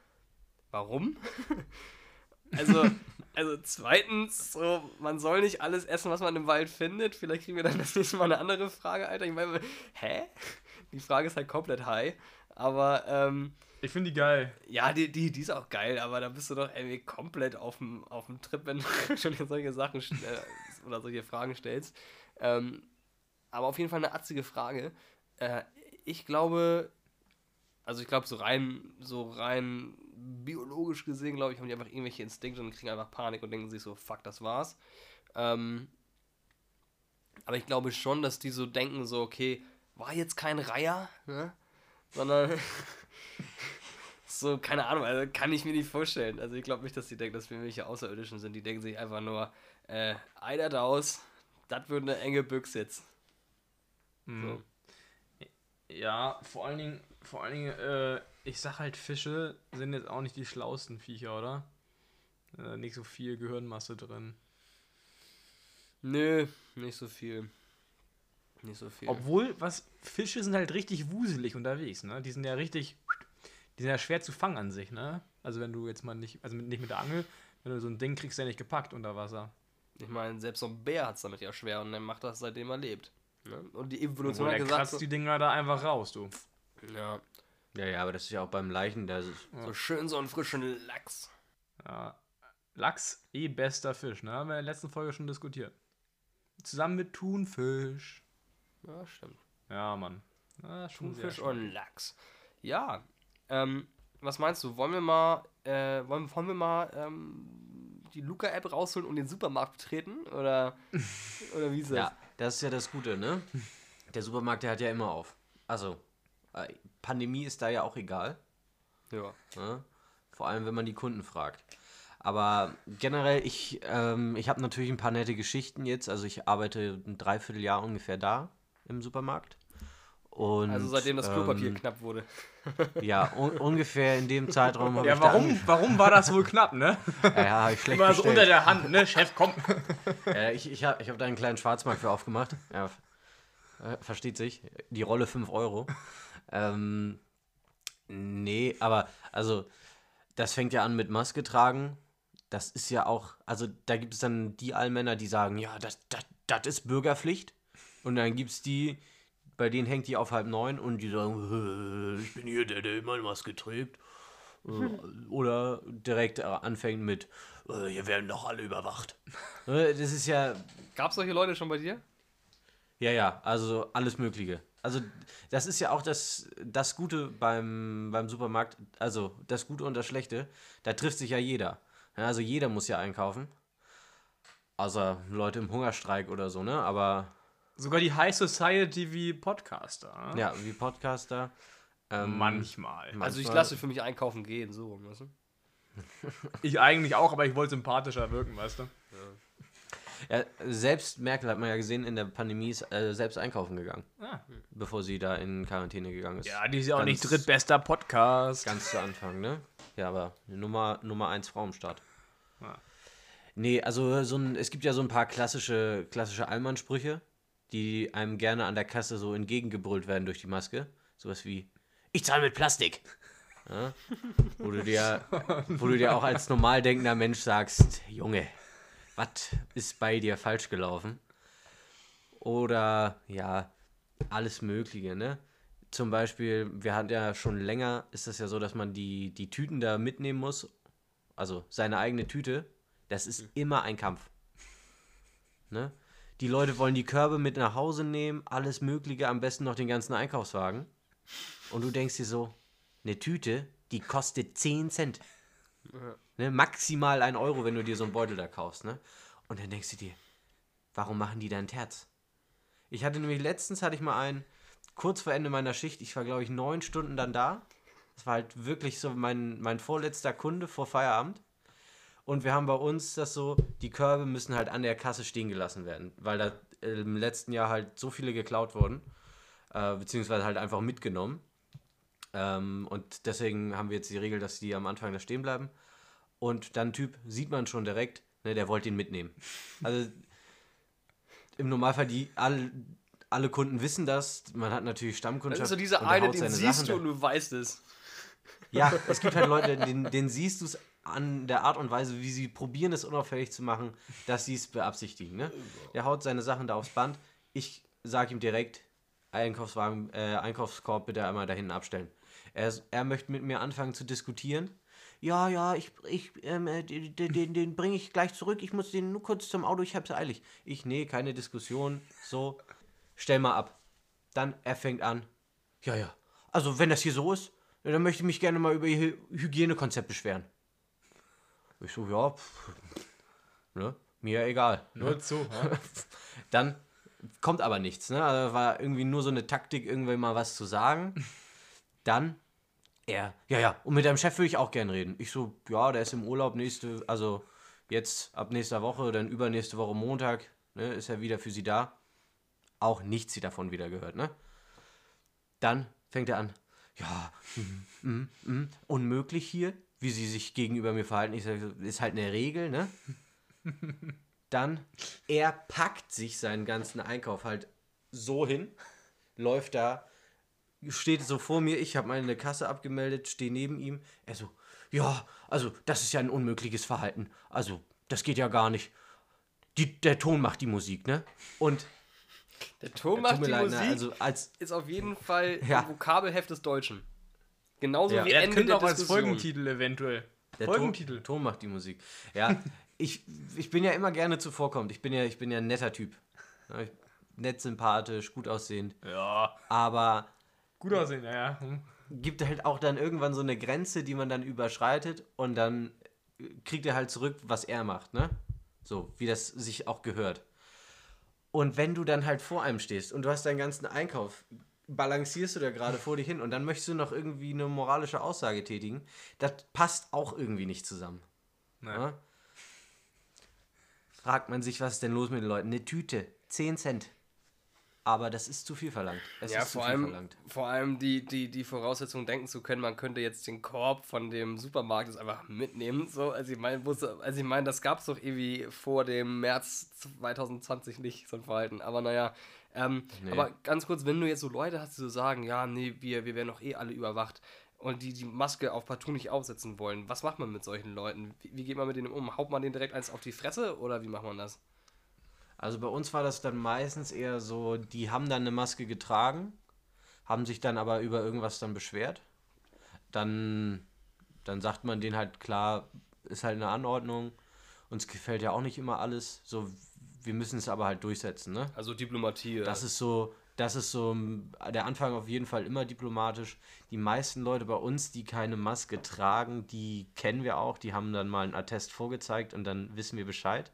warum? also, also zweitens, so, man soll nicht alles essen, was man im Wald findet. Vielleicht kriegen wir dann das nächste Mal eine andere Frage, Alter. Ich meine, hä? Die Frage ist halt komplett high. Aber, ähm, Ich finde die geil. ja, die, die, die ist auch geil, aber da bist du doch irgendwie komplett auf dem, Trip, wenn du schon solche Sachen äh, oder solche Fragen stellst. Ähm, aber auf jeden Fall eine atzige Frage. Äh, ich glaube, also ich glaube, so rein, so rein biologisch gesehen, glaube ich, haben die einfach irgendwelche Instinkte und kriegen einfach Panik und denken sich so, fuck, das war's. Ähm, aber ich glaube schon, dass die so denken, so, okay, war jetzt kein Reiher, ne? Sondern so, keine Ahnung, also kann ich mir nicht vorstellen. Also ich glaube nicht, dass die denken, dass wir irgendwelche Außerirdischen sind. Die denken sich einfach nur, äh, einer aus, das wird eine enge Büchse jetzt. So. Ja, vor allen Dingen, vor allen Dingen, äh, ich sag halt, Fische sind jetzt auch nicht die schlauesten Viecher, oder? Äh, nicht so viel Gehirnmasse drin. Nö, nicht so viel. Nicht so viel. Obwohl, was, Fische sind halt richtig wuselig unterwegs, ne? Die sind ja richtig, die sind ja schwer zu fangen an sich, ne? Also wenn du jetzt mal nicht, also mit, nicht mit der Angel, wenn du so ein Ding kriegst, ja nicht gepackt unter Wasser. ich meine, selbst so ein Bär hat es damit ja schwer und er macht das seitdem er lebt. Ne? Und die Evolution Obwohl, hat der gesagt, kratzt so, die Dinger da einfach raus, du. ja, Ja, ja, aber das ist ja auch beim Leichen, da ist, so schön so einen frischen Lachs. Ja. Lachs, eh bester Fisch, ne? Haben wir in der letzten Folge schon diskutiert. Zusammen mit Thunfisch. Ja, stimmt. Ja, Mann. Ja, Thunfisch und Lachs. Ja, ähm, was meinst du? Wollen wir mal, äh, wollen, wollen wir mal ähm, die Luca-App rausholen und den Supermarkt betreten? Oder, oder wie ist das? Ja, das ist ja das Gute, ne? Der Supermarkt, der hat ja immer auf. Also, äh, Pandemie ist da ja auch egal. ja. Ne? Vor allem, wenn man die Kunden fragt. Aber generell, ich, ähm, ich habe natürlich ein paar nette Geschichten jetzt. Also ich arbeite ein Dreivierteljahr ungefähr da im Supermarkt. Und, Also seitdem das Klopapier ähm, knapp wurde. Ja, un ungefähr in dem Zeitraum habe Ja, ich da warum, warum war das wohl knapp, ne? Ja, habe ich schlecht Immer so unter der Hand, ne? Chef, komm. Ja, ich ich habe ich hab da einen kleinen Schwarzmarkt für aufgemacht. Ja, äh, versteht sich. Die Rolle 5 Euro. ähm, nee, aber also, das fängt ja an mit Maske tragen. Das ist ja auch, also da gibt es dann die Allmänner, die sagen, ja, das, das, das ist Bürgerpflicht. Und dann gibt es die, bei denen hängt die auf halb neun und die sagen, "Äh, ich bin hier der, der immer eine Maske trägt. Äh, Oder direkt anfängt mit, "Äh, hier werden doch alle überwacht. Das ist ja, Gab es solche Leute schon bei dir? ja, ja, also alles Mögliche. Also das ist ja auch das, das Gute beim, beim Supermarkt, also das Gute und das Schlechte, da trifft sich ja jeder. Also jeder muss ja einkaufen. Außer Leute im Hungerstreik oder so, ne? Aber Sogar die High Society wie Podcaster. Ne? ja, wie Podcaster. Ähm, Manchmal. Also ich manchmal- lasse für mich einkaufen gehen, so rum, weißt du? Ich eigentlich auch, aber ich wollte sympathischer wirken, weißt du? Ja, selbst Merkel hat man ja gesehen, in der Pandemie ist äh, selbst einkaufen gegangen, Ah. bevor sie da in Quarantäne gegangen ist. Ja, die ist ja auch Ganz- nicht drittbester Podcast. Ganz zu Anfang, ne? Ja, aber Nummer, Nummer eins Frau im Start. Ja. Nee, also so ein, es gibt ja so ein paar klassische, klassische Allmann-Sprüche, die einem gerne an der Kasse so entgegengebrüllt werden durch die Maske. Sowas wie, ich zahle mit Plastik. Ja? Wo, du dir, wo du dir auch als normal denkender Mensch sagst, Junge, was ist bei dir falsch gelaufen? Oder ja, alles Mögliche, ne? Zum Beispiel, wir hatten ja schon länger, ist das ja so, dass man die, die Tüten da mitnehmen muss. Also seine eigene Tüte. Das ist immer ein Kampf. Ne? Die Leute wollen die Körbe mit nach Hause nehmen, alles Mögliche, am besten noch den ganzen Einkaufswagen. Und du denkst dir so, eine Tüte, die kostet 10 Cent. Ne? Maximal ein Euro, wenn du dir so einen Beutel da kaufst. Ne? Und dann denkst du dir, warum machen die da ein Terz? Ich hatte nämlich letztens hatte ich mal einen, kurz vor Ende meiner Schicht, ich war glaube ich neun Stunden dann da. Das war halt wirklich so mein, mein vorletzter Kunde vor Feierabend. Und wir haben bei uns das so, die Körbe müssen halt an der Kasse stehen gelassen werden, weil da im letzten Jahr halt so viele geklaut wurden, äh, beziehungsweise halt einfach mitgenommen. Ähm, und deswegen haben wir jetzt die Regel, dass die am Anfang da stehen bleiben. Und dann Typ sieht man schon direkt, ne, der wollte ihn mitnehmen. Also im Normalfall, die alle, alle Kunden wissen das. Man hat natürlich Das Stammkundschaft. ist so dieser eine, den siehst Sachen du und du weißt es. ja, es gibt halt Leute, den, den siehst du es an der Art und Weise, wie sie probieren, es unauffällig zu machen, dass sie es beabsichtigen. Ne? Der haut seine Sachen da aufs Band. Ich sage ihm direkt, Einkaufswagen, äh, Einkaufskorb bitte einmal da hinten abstellen. Er, er möchte mit mir anfangen zu diskutieren. Ja, ja, ich, ich, ähm, äh, den, den, den bringe ich gleich zurück. Ich muss den nur kurz zum Auto, ich hab's eilig. Ich, nee, keine Diskussion. So, stell mal ab. Dann, er fängt an. Ja, ja. Also, wenn das hier so ist, dann möchte ich mich gerne mal über Ihr Hy- Hygienekonzept beschweren. Ich so, ja, pff, ne, mir egal. Nur zu. Ja? Dann kommt aber nichts, ne? Also war irgendwie nur so eine Taktik, irgendwann mal was zu sagen. Dann er, ja, ja, und mit deinem Chef würde ich auch gern reden. Ich so, ja, der ist im Urlaub nächste, also jetzt ab nächster Woche, dann übernächste Woche Montag, ne, ist er wieder für sie da. Auch nichts sie davon wieder gehört, ne? Dann fängt er an, ja, mm, mm, mm, unmöglich hier, wie sie sich gegenüber mir verhalten. Ich sage, ist halt eine Regel, ne? Dann, er packt sich seinen ganzen Einkauf halt so hin, läuft da, steht so vor mir, ich habe meine Kasse abgemeldet, stehe neben ihm. Er so, ja, also das ist ja ein unmögliches Verhalten. Also, das geht ja gar nicht. Die, der Ton macht die Musik, ne? Und Der Ton macht die leid, Musik, ne, also als ist auf jeden Fall Ja. ein Vokabelheft des Deutschen. Genauso Ja. wie Er Ende könnte der auch als. Folgentitel eventuell. Der Folgentitel. Ton, Ton macht die Musik. Ja, ich, ich bin ja immer gerne zuvorkommt. Ich bin ja, ich bin ja ein netter Typ. Ja, Nett, sympathisch, gut aussehend. Ja. Aber Gut aussehen, ja, ja. Hm. gibt halt auch dann irgendwann so eine Grenze, die man dann überschreitet und dann kriegt er halt zurück, was er macht, ne? So, wie das sich auch gehört. Und wenn du dann halt vor einem stehst und du hast deinen ganzen Einkauf, balancierst du da gerade vor dich hin und dann möchtest du noch irgendwie eine moralische Aussage tätigen, das passt auch irgendwie nicht zusammen. Ja? Fragt man sich, was ist denn los mit den Leuten? Eine Tüte, 10 Cent. Aber das ist zu viel verlangt. Es Ja, ist vor zu viel allem, verlangt. vor allem die, die, die Voraussetzung denken zu können, man könnte jetzt den Korb von dem Supermarkt einfach mitnehmen. So, also ich meine, also ich meine, das gab es doch irgendwie vor dem März 2020 nicht, so ein Verhalten. Aber naja, ähm, Nee. aber ganz kurz, wenn du jetzt so Leute hast, die so sagen, ja, nee, wir, wir werden doch eh alle überwacht und die die Maske auf partout nicht aufsetzen wollen, was macht man mit solchen Leuten? Wie, wie geht man mit denen um? Haut man denen direkt eins auf die Fresse oder wie macht man das? Also bei uns war das dann meistens eher so, die haben dann eine Maske getragen, haben sich dann aber über irgendwas dann beschwert. Dann, dann sagt man denen halt klar, ist halt eine Anordnung. Uns gefällt ja auch nicht immer alles. So, wir müssen es aber halt durchsetzen, ne? Also Diplomatie. Das ist so, das ist so der Anfang auf jeden Fall immer diplomatisch. Die meisten Leute bei uns, die keine Maske tragen, die kennen wir auch. Die haben dann mal einen Attest vorgezeigt und dann wissen wir Bescheid.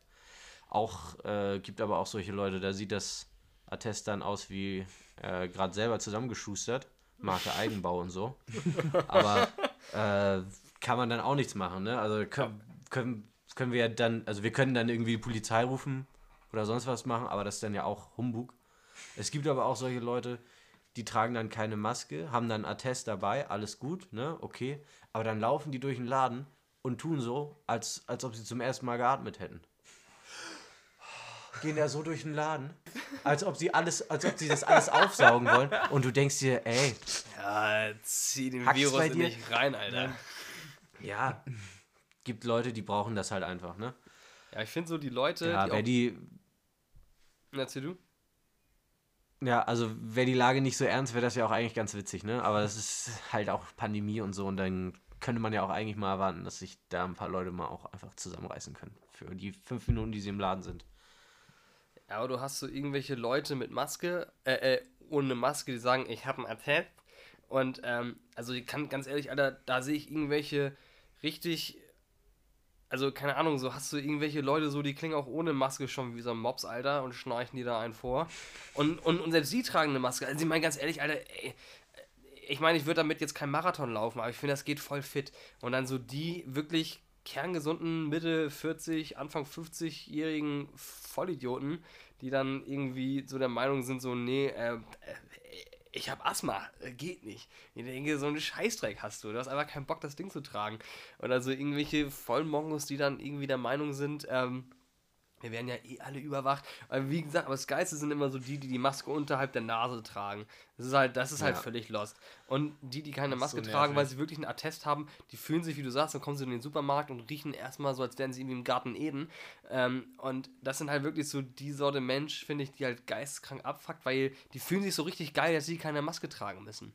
Auch äh, gibt aber auch solche Leute, da sieht das Attest dann aus wie äh, gerade selber zusammengeschustert. Marke Eigenbau und so. Aber äh, kann man dann auch nichts machen, ne? Also können, können, können wir ja dann, also wir können dann irgendwie die Polizei rufen oder sonst was machen, aber das ist dann ja auch Humbug. Es gibt aber auch solche Leute, die tragen dann keine Maske, haben dann Attest dabei, alles gut, ne? Okay. Aber dann laufen die durch den Laden und tun so, als, als ob sie zum ersten Mal geatmet hätten. Gehen da so durch den Laden, als ob sie alles, als ob sie das alles aufsaugen wollen. Und du denkst dir, ey, Ja, zieh den Virus bei in dir? dich rein, Alter. ja, gibt Leute, die brauchen das halt einfach, ne? Ja, ich finde so die Leute, Ja, die wer die, Erzähl du? ja, also wäre die Lage nicht so ernst, wäre das ja auch eigentlich ganz witzig, ne? Aber das ist halt auch Pandemie und so und dann könnte man ja auch eigentlich mal erwarten, dass sich da ein paar Leute mal auch einfach zusammenreißen können. Für die fünf Minuten, die sie im Laden sind. Ja, aber du hast so irgendwelche Leute mit Maske, äh, äh, ohne Maske, die sagen, ich habe einen Attest. Und, ähm, also ich kann ganz ehrlich, Alter, da sehe ich irgendwelche richtig, also keine Ahnung, so hast du irgendwelche Leute so, die klingen auch ohne Maske schon wie so ein Mops, Alter, und schnarchen die da einen vor. Und, und, und selbst die tragen eine Maske. Also ich meine ganz ehrlich, Alter, ey, ich meine, ich würde damit jetzt kein Marathon laufen, aber ich finde, das geht voll fit. Und dann so die wirklich kerngesunden, Mitte 40, Anfang 50-jährigen Vollidioten, die dann irgendwie so der Meinung sind, so, nee, äh, äh, ich habe Asthma, äh, geht nicht. Ich denke, so einen Scheißdreck hast du. Du hast einfach keinen Bock, das Ding zu tragen. Und also irgendwelche Vollmongos, die dann irgendwie der Meinung sind, ähm, wir werden ja eh alle überwacht. Aber wie gesagt, aber das Geilste sind immer so die, die die Maske unterhalb der Nase tragen. Das ist halt, das ist halt Ja. völlig lost. Und die, die keine Maske so tragen, weil sie wirklich einen Attest haben, die fühlen sich, wie du sagst, dann kommen sie in den Supermarkt und riechen erstmal so, als wären sie irgendwie im Garten Eden. Ähm, und das sind halt wirklich so die Sorte Mensch, finde ich, die halt geisteskrank abfuckt, weil die fühlen sich so richtig geil, dass sie keine Maske tragen müssen.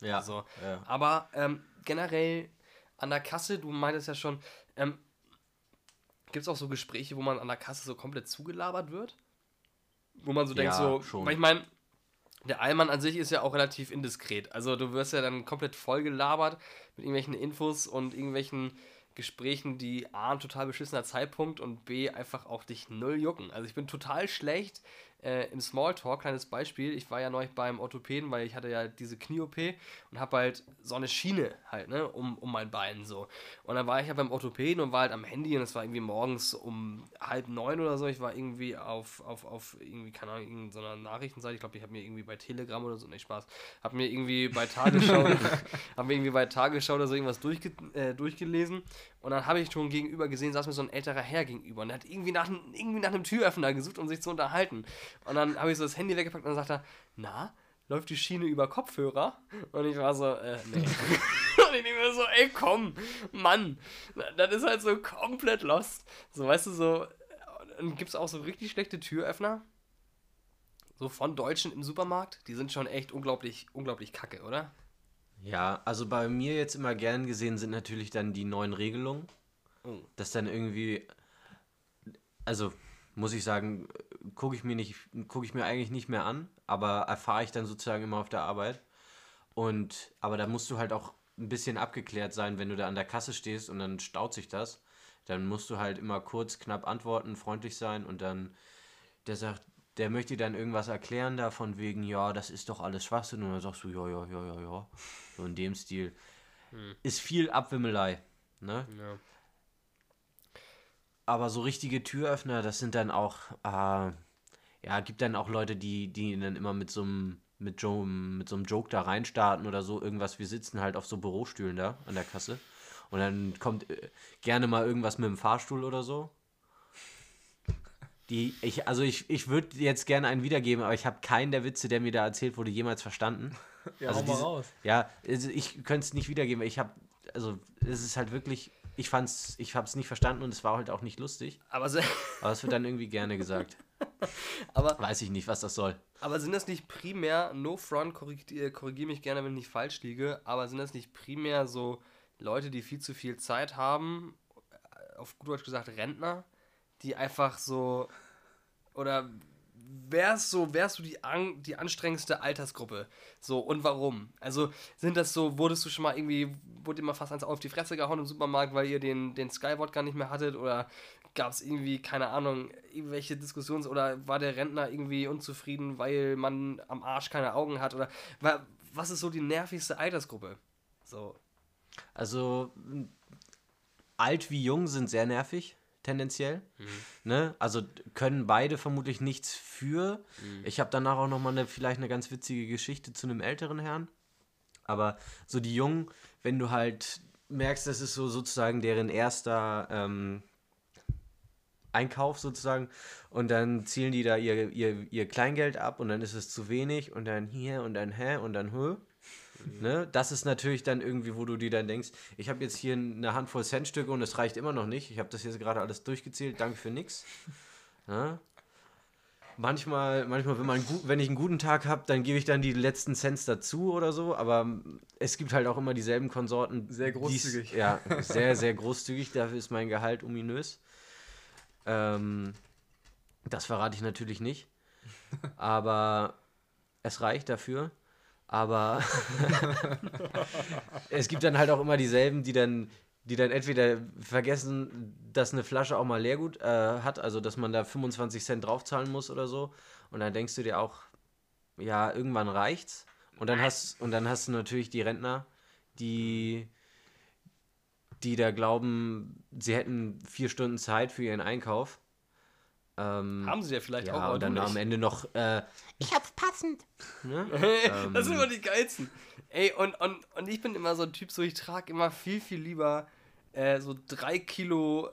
Ja. So. ja. Aber ähm, generell an der Kasse, du meintest ja schon, ähm, gibt es auch so Gespräche, wo man an der Kasse so komplett zugelabert wird? Wo man so denkt, Ja, so, schon. weil ich meine, der Allmann an sich ist ja auch relativ indiskret. Also du wirst ja dann komplett voll gelabert mit irgendwelchen Infos und irgendwelchen Gesprächen, die A, ein total beschissener Zeitpunkt und B, einfach auch dich null jucken. Also ich bin total schlecht äh, im Smalltalk, kleines Beispiel. Ich war ja neulich beim Orthopäden, weil ich hatte ja diese Knie-OP und habe halt so eine Schiene halt, ne, um, um mein Bein so. Und dann war ich ja beim Orthopäden und war halt am Handy und es war irgendwie morgens um halb neun oder so. Ich war irgendwie auf, auf, auf irgendwie, keine Ahnung, irgendeiner Nachrichtenseite. Ich glaube, ich habe mir irgendwie bei Telegram oder so, nicht Spaß, habe mir irgendwie bei Tagesschau, habe mir irgendwie bei Tagesschau oder so irgendwas durchge äh, durchgelesen. Und dann habe ich schon gegenüber gesehen, saß mir so ein älterer Herr gegenüber und der hat irgendwie nach, einem- irgendwie nach einem Türöffner gesucht, um sich zu unterhalten. Und dann habe ich so das Handy weggepackt und dann sagt er, na, läuft die Schiene über Kopfhörer? Und ich war so, äh, nee. und ich denke mir so, ey, komm, Mann, das ist halt so komplett lost. So, weißt du, so, dann gibt es auch so richtig schlechte Türöffner. So von Deutschen im Supermarkt, die sind schon echt unglaublich, unglaublich kacke, oder? Ja, also bei mir jetzt immer gern gesehen sind natürlich dann die neuen Regelungen. Oh. Das dann irgendwie, also muss ich sagen, gucke ich mir nicht, gucke ich mir eigentlich nicht mehr an, aber erfahre ich dann sozusagen immer auf der Arbeit. Und, aber da musst du halt auch ein bisschen abgeklärt sein, wenn du da an der Kasse stehst und dann staut sich das. Dann musst du halt immer kurz, knapp antworten, freundlich sein und dann, der sagt, der möchte dann irgendwas erklären da von wegen, ja, das ist doch alles Schwachsinn und dann sagst du, ja, ja, ja, ja, ja. So in dem Stil. Ist viel Abwimmelei, ne? Ja. Aber so richtige Türöffner, das sind dann auch, äh, ja, gibt dann auch Leute, die, die dann immer mit so einem mit, Jo- mit so einem Joke da reinstarten oder so irgendwas. Wir sitzen halt auf so Bürostühlen da an der Kasse. Und dann kommt äh, gerne mal irgendwas mit dem Fahrstuhl oder so. Die, ich, also ich, ich würde jetzt gerne einen wiedergeben, aber ich habe keinen der Witze, der mir da erzählt wurde, jemals verstanden. Ja, Also diese- raus. Ja, also ich könnte es nicht wiedergeben. weil Ich habe, also es ist halt wirklich, ich fand's, ich habe es nicht verstanden und es war halt auch nicht lustig. Aber, se- Aber es wird dann irgendwie gerne gesagt. aber, Weiß ich nicht, was das soll. aber sind das nicht primär, no front, korrigiere korrigier mich gerne, wenn ich nicht falsch liege, aber sind das nicht primär so Leute, die viel zu viel Zeit haben, äh, auf gut Deutsch gesagt Rentner, die einfach so, oder wärst so, wärst du die, an, die anstrengendste Altersgruppe? So, und warum? Also, sind das so, wurdest du schon mal irgendwie, wurde mal fast eins auf die Fresse gehauen im Supermarkt, weil ihr den, den Skyward gar nicht mehr hattet? Oder gab es irgendwie, keine Ahnung, irgendwelche Diskussions- oder war der Rentner irgendwie unzufrieden, weil man am Arsch keine Augen hat? Oder wa- was ist so die nervigste Altersgruppe? So, Also alt wie jung sind sehr nervig, tendenziell. Ne? Also können beide vermutlich nichts für. Ich habe danach auch nochmal eine, vielleicht eine ganz witzige Geschichte zu einem älteren Herrn. Aber so die Jungen, wenn du halt merkst, das ist so sozusagen deren erster ähm, Einkauf sozusagen und dann zielen die da ihr, ihr, ihr Kleingeld ab und dann ist es zu wenig und dann hier und dann hä und dann hö. Ne? Das ist natürlich dann irgendwie, wo du dir dann denkst, ich habe jetzt hier eine Handvoll Centstücke und es reicht immer noch nicht. Ich habe das jetzt gerade alles durchgezählt, danke für nix. Ne? Manchmal, manchmal wenn, man gut, wenn ich einen guten Tag habe, dann gebe ich dann die letzten Cents dazu oder so, aber mm, es gibt halt auch immer dieselben Konsorten. Sehr die's- großzügig. Ja, sehr, sehr großzügig. Dafür ist mein Gehalt ominös. Ähm, das verrate ich natürlich nicht. Aber es reicht dafür. Aber es gibt dann halt auch immer dieselben, die dann, die dann entweder vergessen, dass eine Flasche auch mal Leergut äh, hat, also dass man da 25 Cent draufzahlen muss oder so. Und dann denkst du dir auch, ja, irgendwann reicht's. Und dann hast, und dann hast du natürlich die Rentner, die, die da glauben, sie hätten vier Stunden Zeit für ihren Einkauf. Ähm, Haben sie ja vielleicht auch, ja, aber und dann du am nicht. Ende noch, äh, Ich hab's passend. ne? das sind immer die geilsten. Ey, und, und, und ich bin immer so ein Typ, so ich trage immer viel, viel lieber äh, so drei Kilo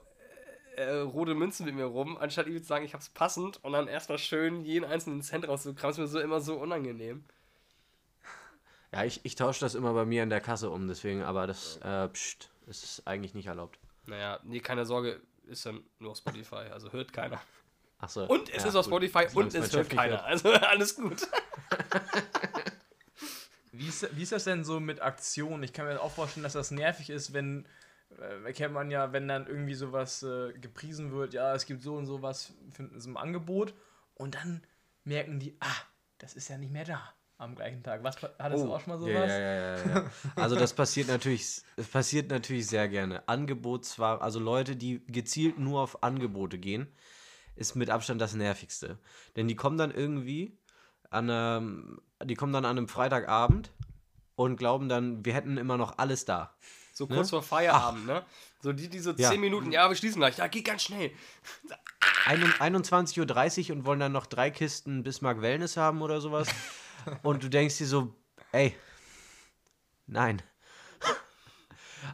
äh, rote Münzen mit mir rum, anstatt ihm zu sagen, ich hab's passend und dann erstmal schön jeden einzelnen Cent rauszukramen. ist mir so immer so unangenehm. Ja, ich, ich tausche das immer bei mir in der Kasse um, deswegen, aber das, äh, pst, ist eigentlich nicht erlaubt. Naja, nee, keine Sorge, ist dann nur auf Spotify, also hört keiner. Achso. Und es ist auf Spotify und es hört keiner, also alles gut. Wie ist, wie ist das denn so mit Aktionen? Ich kann mir auch vorstellen, dass das nervig ist, wenn, äh, kennt man ja, wenn dann irgendwie sowas äh, gepriesen wird, ja, es gibt so und so was für so ein Angebot und dann merken die, ah, das ist ja nicht mehr da am gleichen Tag. Was, hattest du Oh. auch schon mal sowas? Ja, ja, ja, ja, ja. Also das passiert natürlich, es passiert natürlich sehr gerne. Angebotsware, also Leute, die gezielt nur auf Angebote gehen, ist mit Abstand das nervigste. Denn die kommen dann irgendwie an einem, die kommen dann an einem Freitagabend und glauben dann, wir hätten immer noch alles da. So kurz vor Feierabend, ne? So die, die so Ja. 10 Minuten, ja, wir schließen gleich. Ja, geht ganz schnell. Ein- 21.30 Uhr und wollen dann noch drei Kisten Bismarck Wellness haben oder sowas. Und du denkst dir so, ey, nein.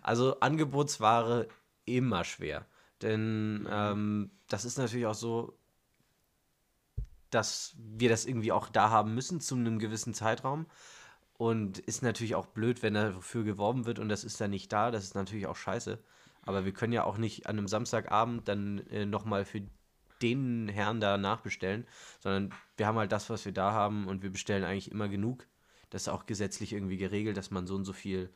Also Angebotsware immer schwer. Denn ähm, das ist natürlich auch so, dass wir das irgendwie auch da haben müssen zu einem gewissen Zeitraum. Und ist natürlich auch blöd, wenn dafür geworben wird und das ist dann nicht da. Das ist natürlich auch scheiße. Aber wir können ja auch nicht an einem Samstagabend dann äh, nochmal für den Herrn da nachbestellen, sondern wir haben halt das, was wir da haben und wir bestellen eigentlich immer genug. Das ist auch gesetzlich irgendwie geregelt, dass man so und so viel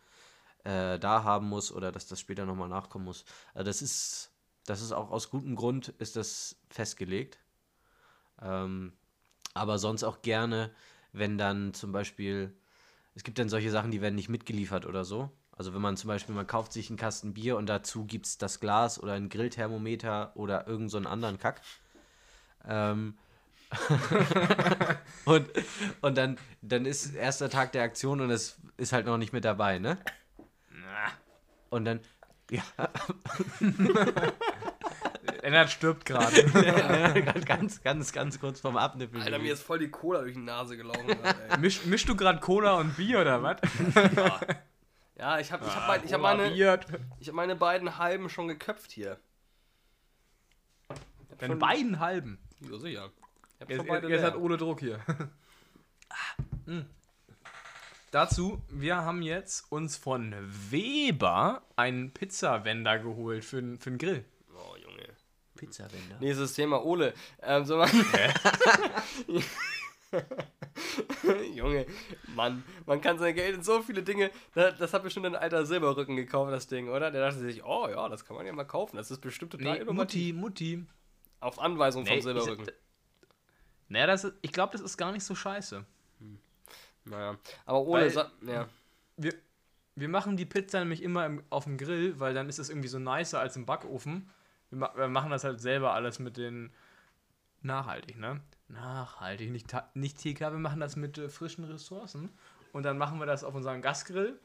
äh, da haben muss oder dass das später nochmal nachkommen muss. Also das ist, das ist auch aus gutem Grund ist das festgelegt. Ähm, aber sonst auch gerne, wenn dann zum Beispiel, es gibt dann solche Sachen, die werden nicht mitgeliefert oder so. Also wenn man zum Beispiel, man kauft sich einen Kasten Bier und dazu gibt es das Glas oder ein Grillthermometer oder irgend so einen anderen Kack. Ähm, und und dann, dann ist erster Tag der Aktion und es ist halt noch nicht mit dabei, ne? Und dann, ja, Lennart stirbt gerade. ganz, ganz, ganz kurz vorm Abnippeln. Alter, mir ist voll die Cola durch die Nase gelaufen. Misch, mischst du gerade Cola und Bier oder was? Ja, ich habe ich hab Ah, mein, ich hab meine, ich hab meine beiden Halben schon geköpft hier. Bei schon- beiden halben. Ja, sicher. Jetzt, jetzt hat Ole Druck hier. Mm. Dazu, wir haben jetzt uns von Weber einen Pizzawender geholt für, für den Grill. Pizzawender. Nächstes Thema, Ole. Ähm, so man Junge, Mann, man kann sein Geld in so viele Dinge. Das, das hat bestimmt ein alter Silberrücken gekauft, das Ding, oder? Der dachte sich, oh ja, das kann man ja mal kaufen. Das ist bestimmt total Nee. Mutti, Mutti. Auf Anweisung Nee, vom ich- Silberrücken. Naja, das ist, ich glaube, das ist gar nicht so scheiße. Naja, aber Ole, Weil- sa- ja. Wir, wir machen die Pizza nämlich immer im, auf dem Grill, weil dann ist es irgendwie so nicer als im Backofen. Wir, ma wir machen das halt selber alles mit den nachhaltig, ne? Nachhaltig, nicht, nicht TK, wir machen das mit äh, frischen Ressourcen. Und dann machen wir das auf unserem Gasgrill.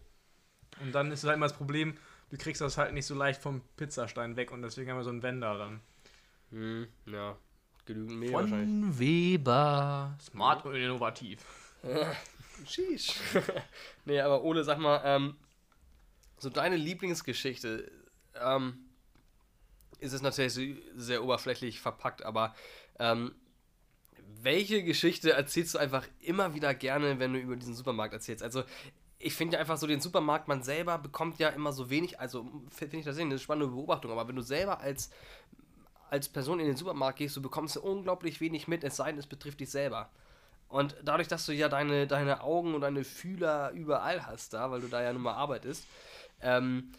Und dann ist halt immer das Problem, du kriegst das halt nicht so leicht vom Pizzastein weg und deswegen haben wir so einen Wender ran. Hm, ja. Genügend Mehl wahrscheinlich. Von Weber. Smart und innovativ. Sheesh. nee, aber Ole, sag mal, ähm, so deine Lieblingsgeschichte, ähm, ist es natürlich sehr oberflächlich verpackt, aber ähm, welche Geschichte erzählst du einfach immer wieder gerne, wenn du über diesen Supermarkt erzählst? Also, ich finde ja einfach so, den Supermarkt, man selber bekommt ja immer so wenig, also finde ich das eine spannende Beobachtung, aber wenn du selber als, als Person in den Supermarkt gehst, du bekommst unglaublich wenig mit, es sei denn, es betrifft dich selber. Und dadurch, dass du ja deine, deine Augen und deine Fühler überall hast da, weil du da ja nun mal arbeitest, ähm,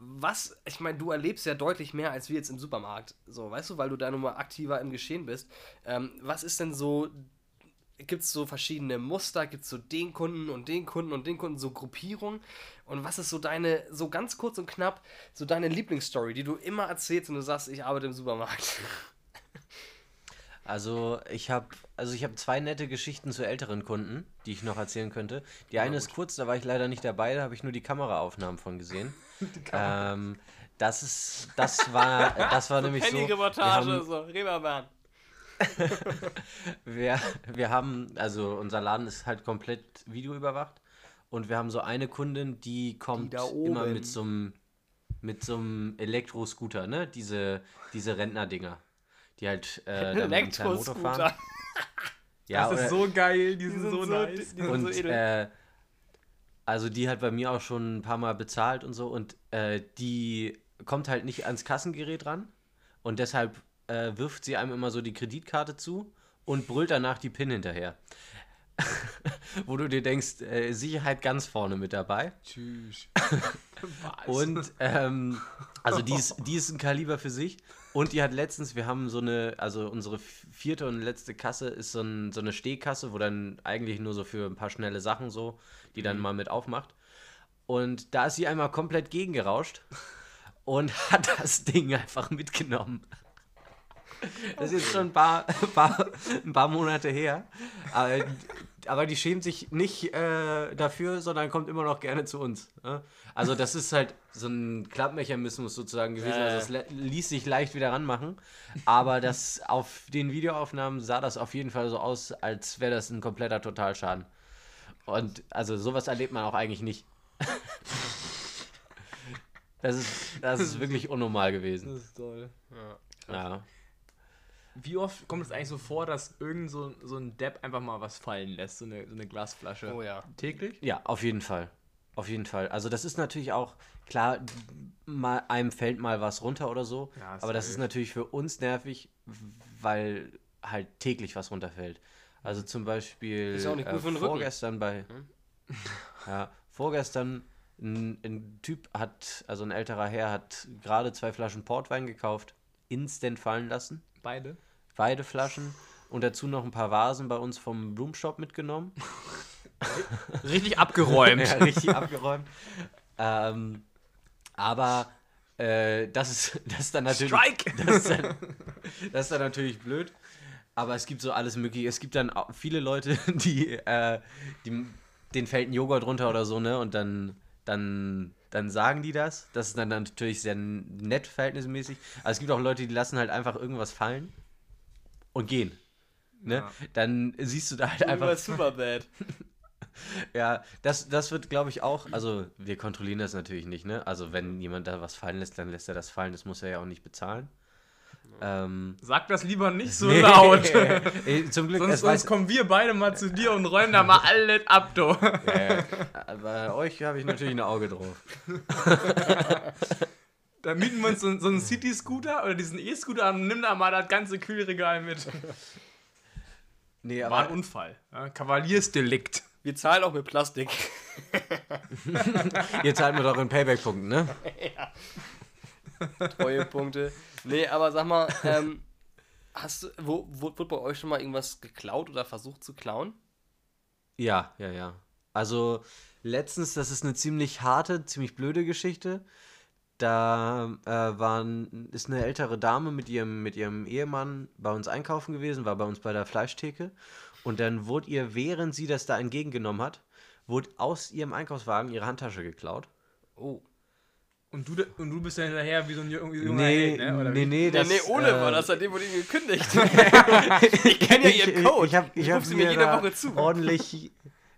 was, ich meine, du erlebst ja deutlich mehr als wir jetzt im Supermarkt, so, weißt du, weil du da nun mal aktiver im Geschehen bist. Ähm, was ist denn so, gibt es so verschiedene Muster, gibt es so den Kunden und den Kunden und den Kunden, so Gruppierungen? Und was ist so deine, so ganz kurz und knapp, so deine Lieblingsstory, die du immer erzählst und du sagst, ich arbeite im Supermarkt? Also ich habe also ich habe zwei nette Geschichten zu älteren Kunden, die ich noch erzählen könnte. Die eine ist kurz, da war ich leider nicht dabei, da habe ich nur die Kameraaufnahmen von gesehen. ähm, das ist das war das war nämlich so. wir Penny-Reportage, haben- so, Reeperbahn. Wir, wir haben, also unser Laden ist halt komplett videoüberwacht und wir haben so eine Kundin, die kommt da immer mit so einem mit so einem Elektroscooter, ne? Diese, diese Rentnerdinger. Die halt äh, mit Motor fahren. Ja, das ist so geil, die, Die sind, sind so, so- nice. die sind und so edel. äh, also die hat bei mir auch schon ein paar Mal bezahlt und so und äh, die kommt halt nicht ans Kassengerät ran und deshalb äh, wirft sie einem immer so die Kreditkarte zu und brüllt danach die PIN hinterher. Wo du dir denkst, äh, Sicherheit ganz vorne mit dabei. Tschüss. Und ähm, also die ist, die ist ein Kaliber für sich. Und die hat letztens, wir haben so eine, also unsere vierte und letzte Kasse ist so, ein, so eine Stehkasse, wo dann eigentlich nur so für ein paar schnelle Sachen so, die dann mal mit aufmacht. Und da ist sie einmal komplett gegengerauscht und hat das Ding einfach mitgenommen. Das ist jetzt schon ein paar, paar, ein paar Monate her. Aber, aber die schämt sich nicht äh, dafür, sondern kommt immer noch gerne zu uns. Ne? Also das ist halt so ein Klappmechanismus sozusagen gewesen. Ja, ja. Also es ließ sich leicht wieder ranmachen. Aber das auf den Videoaufnahmen sah das auf jeden Fall so aus, als wäre das ein kompletter Totalschaden. Und also sowas erlebt man auch eigentlich nicht. Das ist, das ist wirklich unnormal gewesen. Das ist toll. Ja. Wie oft kommt es eigentlich so vor, dass irgend so, so ein Depp einfach mal was fallen lässt, so eine, so eine Glasflasche? Oh ja. Täglich? Ja, auf jeden Fall. Auf jeden Fall. Also das ist natürlich auch, klar, mal, einem fällt mal was runter oder so. Ja, aber das ist natürlich für uns nervig, weil halt täglich was runterfällt. Also zum Beispiel Ist auch nicht gut äh, für den Rücken. vorgestern bei. Ja, vorgestern ein, ein Typ hat, also ein älterer Herr, hat gerade zwei Flaschen Portwein gekauft, instant fallen lassen. Beide? Beide Flaschen und dazu noch ein paar Vasen bei uns vom Blumenshop mitgenommen. Richtig abgeräumt. ja, richtig abgeräumt. Ähm, aber äh, das, ist, das ist dann natürlich. Strike! Das ist, dann, das ist dann natürlich blöd. Aber es gibt so alles Mögliche. Es gibt dann auch viele Leute, die, äh, die den fällt ein Joghurt runter oder so, ne? Und dann, dann, dann sagen die das. Das ist dann natürlich sehr nett verhältnismäßig. Aber es gibt auch Leute, die lassen halt einfach irgendwas fallen und gehen. Ne? Ja. Dann siehst du da halt einfach Über Superbad. ja, das, das wird, glaube ich, auch, also wir kontrollieren das natürlich nicht, ne? Also wenn jemand da was fallen lässt, dann lässt er das fallen, das muss er ja auch nicht bezahlen. Ähm, Sag das lieber nicht so nee. laut. Zum Glück, sonst, sonst kommen wir beide mal zu dir und räumen da mal alles ab, du. bei euch habe ich natürlich ein Auge drauf. Da mieten wir uns so, so einen City-Scooter oder diesen E-Scooter an und nimm da mal das ganze Kühlregal mit. Nee, War ein Unfall. Ja, Kavaliersdelikt. Wir zahlen auch mit Plastik. ihr zahlt mir doch in Payback-Punkten, ne? Treuepunkte. Nee, aber sag mal, ähm, hast du, wo, wo, wird bei euch schon mal irgendwas geklaut oder versucht zu klauen? Ja, ja, ja. Also letztens, das ist eine ziemlich harte, ziemlich blöde Geschichte. Da äh, waren, ist eine ältere Dame mit ihrem, mit ihrem Ehemann bei uns einkaufen gewesen, war bei uns bei der Fleischtheke. Und dann wurde ihr, während sie das da entgegengenommen hat, wurde aus ihrem Einkaufswagen ihre Handtasche geklaut. Oh. Und du, und du bist ja hinterher wie so ein junger Nee, Held, ne? Oder nee, nee, Nee, das, nee, Ole äh, war das, seitdem wurde ihn gekündigt. ich kenne ja ihren Code. Ich, ich habe ich Ich hab ruf sie mir jede Woche zu. ordentlich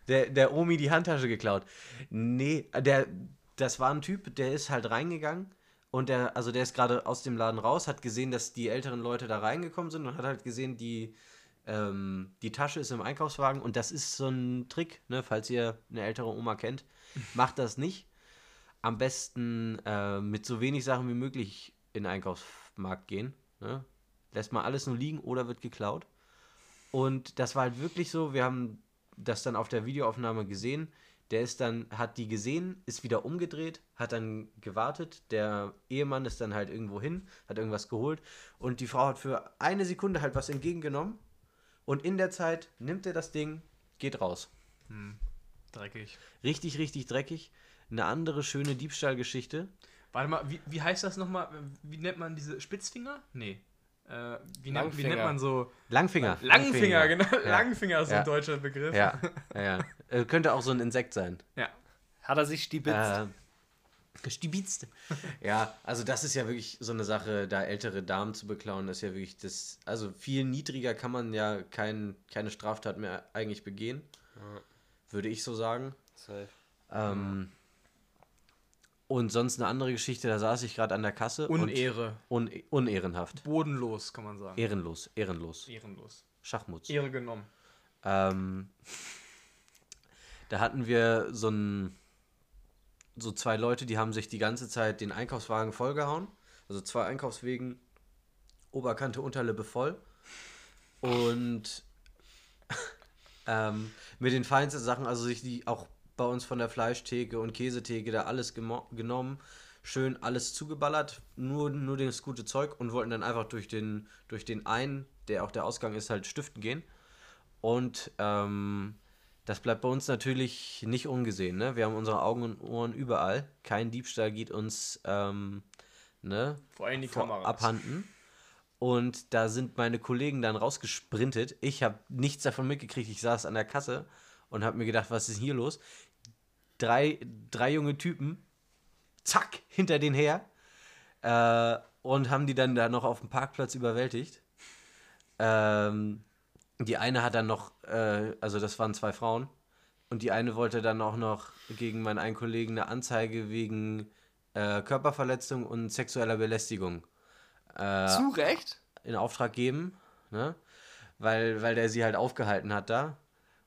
der, der Omi die Handtasche geklaut. Nee, der, das war ein Typ, der ist halt reingegangen und der, also der ist gerade aus dem Laden raus, hat gesehen, dass die älteren Leute da reingekommen sind und hat halt gesehen, die, ähm, die Tasche ist im Einkaufswagen und das ist so ein Trick, ne, falls ihr eine ältere Oma kennt, macht das nicht. Am besten äh, mit so wenig Sachen wie möglich in den Einkaufsmarkt gehen. Ne? Lässt mal alles nur liegen oder wird geklaut. Und das war halt wirklich so, wir haben das dann auf der Videoaufnahme gesehen. Der ist dann, hat die gesehen, ist wieder umgedreht, hat dann gewartet. Der Ehemann ist dann halt irgendwo hin, hat irgendwas geholt. Und die Frau hat für eine Sekunde halt was entgegengenommen. Und in der Zeit nimmt er das Ding, geht raus. Dreckig. Richtig, richtig dreckig. Eine andere schöne Diebstahlgeschichte. Warte mal, wie, wie heißt das nochmal? Wie nennt man diese Spitzfinger? Nee. Äh, wie, nennt, wie Langfinger. nennt man so. Langfinger. Langfinger, genau. Ja. Langfinger ist Ja. ein deutscher Begriff. Ja, ja, ja. Äh, könnte auch so ein Insekt sein. Ja. Hat er sich stibitzt. Äh, Stibitzt. ja, also das ist ja wirklich so eine Sache, da ältere Damen zu beklauen, ist ja wirklich das. Also viel niedriger kann man ja kein, keine Straftat mehr eigentlich begehen. Würde ich so sagen. Safe. Ähm, und sonst eine andere Geschichte, da saß ich gerade an der Kasse. Unehre. Und un unehrenhaft. Bodenlos, kann man sagen. Ehrenlos, ehrenlos. Ehrenlos. Schachmutz. Ehre genommen. Ähm, da hatten wir so ein, so zwei Leute, die haben sich die ganze Zeit den Einkaufswagen vollgehauen. Also zwei Einkaufswegen, Oberkante, Unterlippe voll. Und ähm, mit den feinsten Sachen, also sich die auch bei uns von der Fleischtheke und Käsetheke da alles genommen, schön alles zugeballert, nur, nur das gute Zeug und wollten dann einfach durch den, durch den einen, der auch der Ausgang ist, halt stiften gehen. Und ähm, das bleibt bei uns natürlich nicht ungesehen. Ne? Wir haben unsere Augen und Ohren überall. Kein Diebstahl geht uns ähm, ne, Vor allem die vor- Kameras. abhanden. Und da sind meine Kollegen dann rausgesprintet. Ich habe nichts davon mitgekriegt. Ich saß an der Kasse und habe mir gedacht, was ist hier los? Drei, drei junge Typen, zack, hinter den her. Äh, und haben die dann da noch auf dem Parkplatz überwältigt. Ähm, die eine hat dann noch, äh, also das waren zwei Frauen, und die eine wollte dann auch noch gegen meinen einen Kollegen eine Anzeige wegen äh, Körperverletzung und sexueller Belästigung äh, Zu Recht? in Auftrag geben, ne? Weil, weil der sie halt aufgehalten hat da.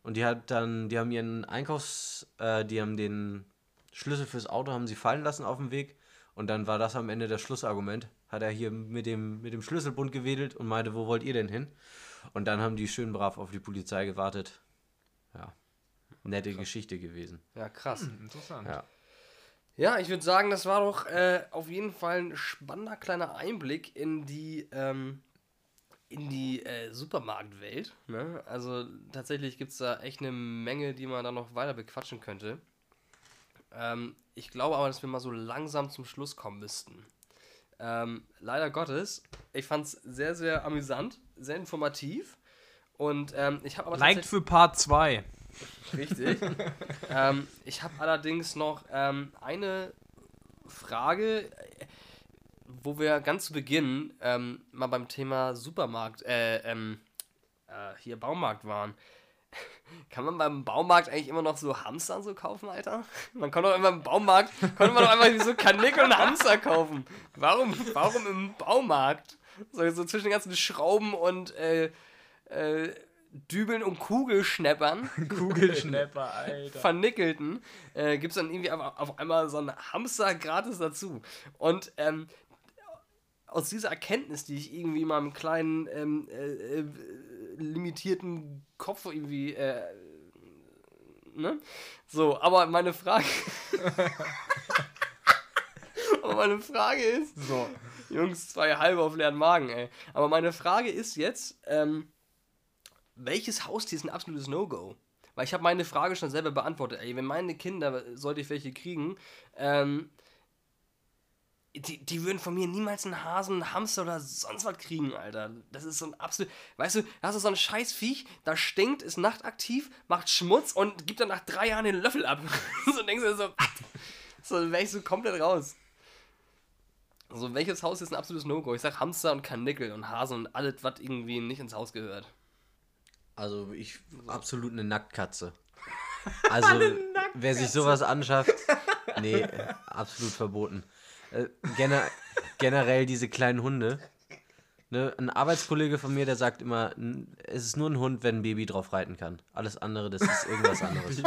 Und die hat dann, die haben ihren Einkaufs, äh, die haben den Schlüssel fürs Auto haben sie fallen lassen auf dem Weg. Und dann war das am Ende das Schlussargument. Hat er hier mit dem, mit dem Schlüsselbund gewedelt und meinte, wo wollt ihr denn hin? Und dann haben die schön brav auf die Polizei gewartet. Ja. Nette Geschichte gewesen. Ja, krass. Interessant. Ja. Ja, ich würde sagen, das war doch äh, auf jeden Fall ein spannender kleiner Einblick in die, ähm, in die äh, Supermarktwelt. Ne? Also tatsächlich gibt es da echt eine Menge, die man da noch weiter bequatschen könnte. Ähm, ich glaube aber, dass wir mal so langsam zum Schluss kommen müssten. Ähm, leider Gottes, ich fand es sehr, sehr amüsant, sehr informativ. Und ähm, ich habe aber Liked für Part 2. Richtig. ähm, ich habe allerdings noch ähm, eine Frage, wo wir ganz zu Beginn ähm, mal beim Thema Supermarkt, äh, ähm, äh, hier Baumarkt waren. Kann man beim Baumarkt eigentlich immer noch so Hamster so kaufen, Alter? Man kann doch immer im Baumarkt, konnte man doch einfach so Kanickel und Hamster kaufen. Warum, warum im Baumarkt? So, so zwischen den ganzen Schrauben und äh, äh, Dübeln und Kugelschneppern Kugelschnapper, Alter. vernickelten, äh, gibt es dann irgendwie auf, auf einmal so einen Hamster gratis dazu. Und ähm, aus dieser Erkenntnis, die ich irgendwie in meinem kleinen, ähm, äh, äh, limitierten Kopf irgendwie, äh, ne? So, aber meine Frage. aber meine Frage ist. So. Jungs, zwei halbe auf leeren Magen, ey. Aber meine Frage ist jetzt, ähm, welches Haustier ist ein absolutes No-Go? Weil ich habe meine Frage schon selber beantwortet. Ey, wenn meine Kinder, sollte ich welche kriegen, ähm, die, die würden von mir niemals einen Hasen, einen Hamster oder sonst was kriegen, Alter. Das ist so ein absolut. Weißt du, da hast du so ein scheiß Viech, da stinkt, ist nachtaktiv, macht Schmutz und gibt dann nach drei Jahren den Löffel ab. so denkst du so, was? So, wäre ich so komplett raus. So, welches Haus ist ein absolutes No-Go? Ich sag Hamster und Karnickel und Hase und alles, was irgendwie nicht ins Haus gehört. Also ich absolut eine Nacktkatze. Also wer sich sowas anschafft, nee, absolut verboten. Äh, gener generell diese kleinen Hunde. Ne, ein Arbeitskollege von mir, der sagt immer, es ist nur ein Hund, wenn ein Baby drauf reiten kann. Alles andere, das ist irgendwas anderes.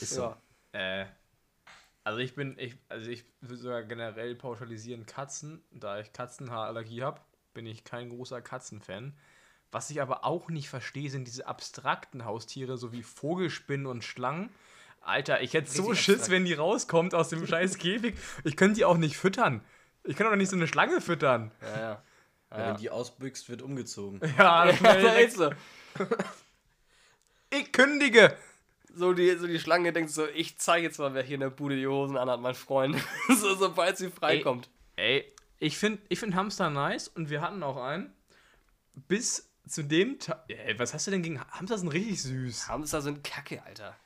ist so. Ja. Äh, also ich bin, ich, also ich würde sogar generell pauschalisieren Katzen. Da ich Katzenhaarallergie habe, bin ich kein großer Katzenfan. Was ich aber auch nicht verstehe, sind diese abstrakten Haustiere, so wie Vogelspinnen und Schlangen. Alter, ich hätte so Schiss, abstrakt. wenn die rauskommt aus dem scheiß Käfig. Ich könnte die auch nicht füttern. Ich kann doch nicht so eine Schlange füttern. Ja, ja. Ja, Wenn die ausbüchst, wird umgezogen. Ja, Ja, schnell da weg. ist so. ich kündige. So die, so die Schlange denkt so, ich zeige jetzt mal, wer hier in der Bude die Hosen anhat, mein Freund. so, sobald sie freikommt. Ey, ich finde ich find Hamster nice und wir hatten auch einen. Bis zu dem Tag. Ey, was hast du denn gegen Hamster? sind richtig süß. Hamster sind kacke, Alter.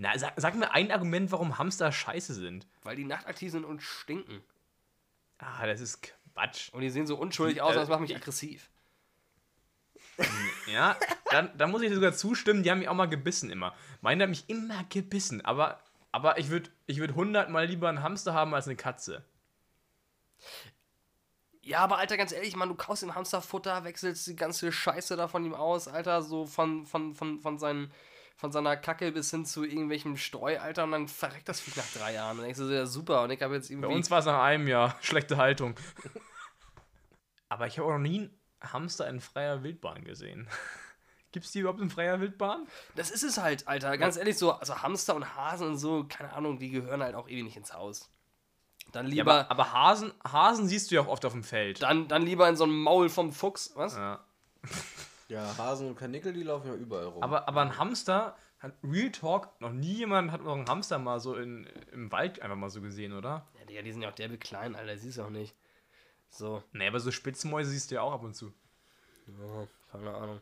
Na, sag, sag mir ein Argument, warum Hamster scheiße sind. Weil die nachtaktiv sind und stinken. Ah, das ist Quatsch. Und die sehen so unschuldig aus, Äh, das macht mich aggressiv. Ja, dann, dann muss ich dir sogar zustimmen, die haben mich auch mal gebissen immer. Meine hat mich immer gebissen, aber, aber ich würde ich würd hundertmal lieber einen Hamster haben als eine Katze. Ja, aber Alter, ganz ehrlich, man, du kaufst ihm Hamsterfutter, wechselst die ganze Scheiße da von ihm aus, Alter, so von, von, von, von, seinen, von seiner Kacke bis hin zu irgendwelchem Streu, Alter, und dann verreckt das Viech nach drei Jahren. Und dann denkst du so, ja super, und ich habe jetzt Bei irgendwie... uns war es nach einem Jahr schlechte Haltung. aber ich habe auch noch nie einen Hamster in freier Wildbahn gesehen. Gibt es die überhaupt in freier Wildbahn? Das ist es halt, Alter. Ganz ehrlich, so, also Hamster und Hasen und so, keine Ahnung, die gehören halt auch ewig nicht ins Haus. Dann Ja, lieber, aber, aber Hasen, Hasen siehst du ja auch oft auf dem Feld. dann, dann lieber in so einem Maul vom Fuchs, was? Ja. Ja, Hasen und Karnickel, die laufen ja überall rum. Aber, aber ein Hamster, hat Real Talk, noch nie jemand hat noch einen Hamster mal so in, im Wald einfach mal so gesehen, oder? Ja, Digga, die sind ja auch derbe klein, Alter, siehst du auch nicht. So, Nee, aber so Spitzmäuse siehst du ja auch ab und zu. ja, keine Ahnung.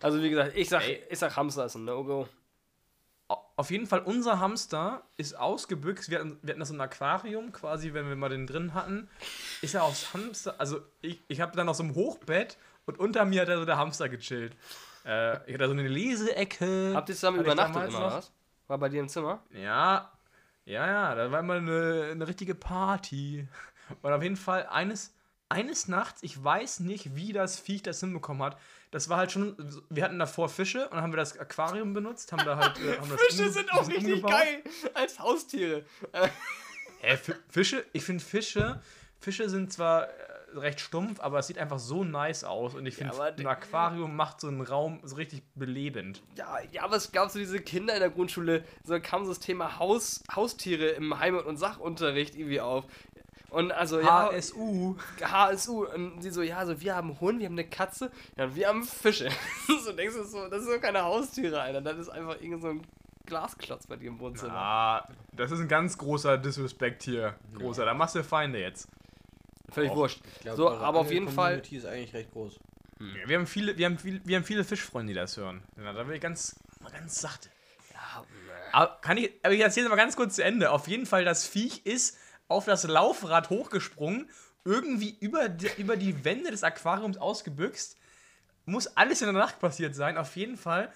Also wie gesagt, ich sag, Ey. ich sag Hamster ist ein No-Go. Au- Auf jeden Fall, unser Hamster ist ausgebüxt. Wir hatten, wir hatten das im Aquarium, quasi, wenn wir mal den drin hatten. Ist er aufs Hamster. Also, ich, ich habe dann auf so einem Hochbett und unter mir hat er so der Hamster gechillt. Äh, ich hatte so eine Leseecke. Habt ihr zusammen übernachtet immer, noch. was? War bei dir im Zimmer? Ja, ja, ja, da war immer eine, eine richtige Party. Und auf jeden Fall eines, eines Nachts, ich weiß nicht, wie das Viech das hinbekommen hat. Das war halt schon, wir hatten davor Fische und dann haben wir das Aquarium benutzt, haben da halt. Äh, haben Fische umge- sind auch richtig umgebaut. geil als Haustiere. Äh, Hä, Fi- Fische, ich finde Fische, Fische sind zwar äh, recht stumpf, aber es sieht einfach so nice aus und ich finde, aber ein Aquarium macht so einen Raum so richtig belebend. Ja, ja, aber es gab so diese Kinder in der Grundschule, so kam so das Thema Haus, Haustiere im Heimat- und Sachunterricht irgendwie auf. Und also, ja, HSU. HSU. Und die so, ja, so, wir haben einen Hund, wir haben eine Katze, ja, und wir haben Fische. so denkst du so, das sind doch keine Haustiere, Alter. Das ist einfach irgend so ein Glasklotz bei dir im Wohnzimmer. Ah, das ist ein ganz großer Disrespect hier. Großer, da machst du Feinde jetzt. Völlig wurscht. Ich glaub, so, aber auf jeden Fall. Angel-Community ist eigentlich recht groß. Wir haben viele, wir haben viel, wir haben viele Fischfreunde, die das hören. Ja, da will ich ganz, ganz sachte. Ja, Aber kann ich, aber ich erzähle mal ganz kurz zu Ende. Auf jeden Fall, das Viech ist auf das Laufrad hochgesprungen, irgendwie über die, über die Wände des Aquariums ausgebüxt. Muss alles in der Nacht passiert sein. Auf jeden Fall.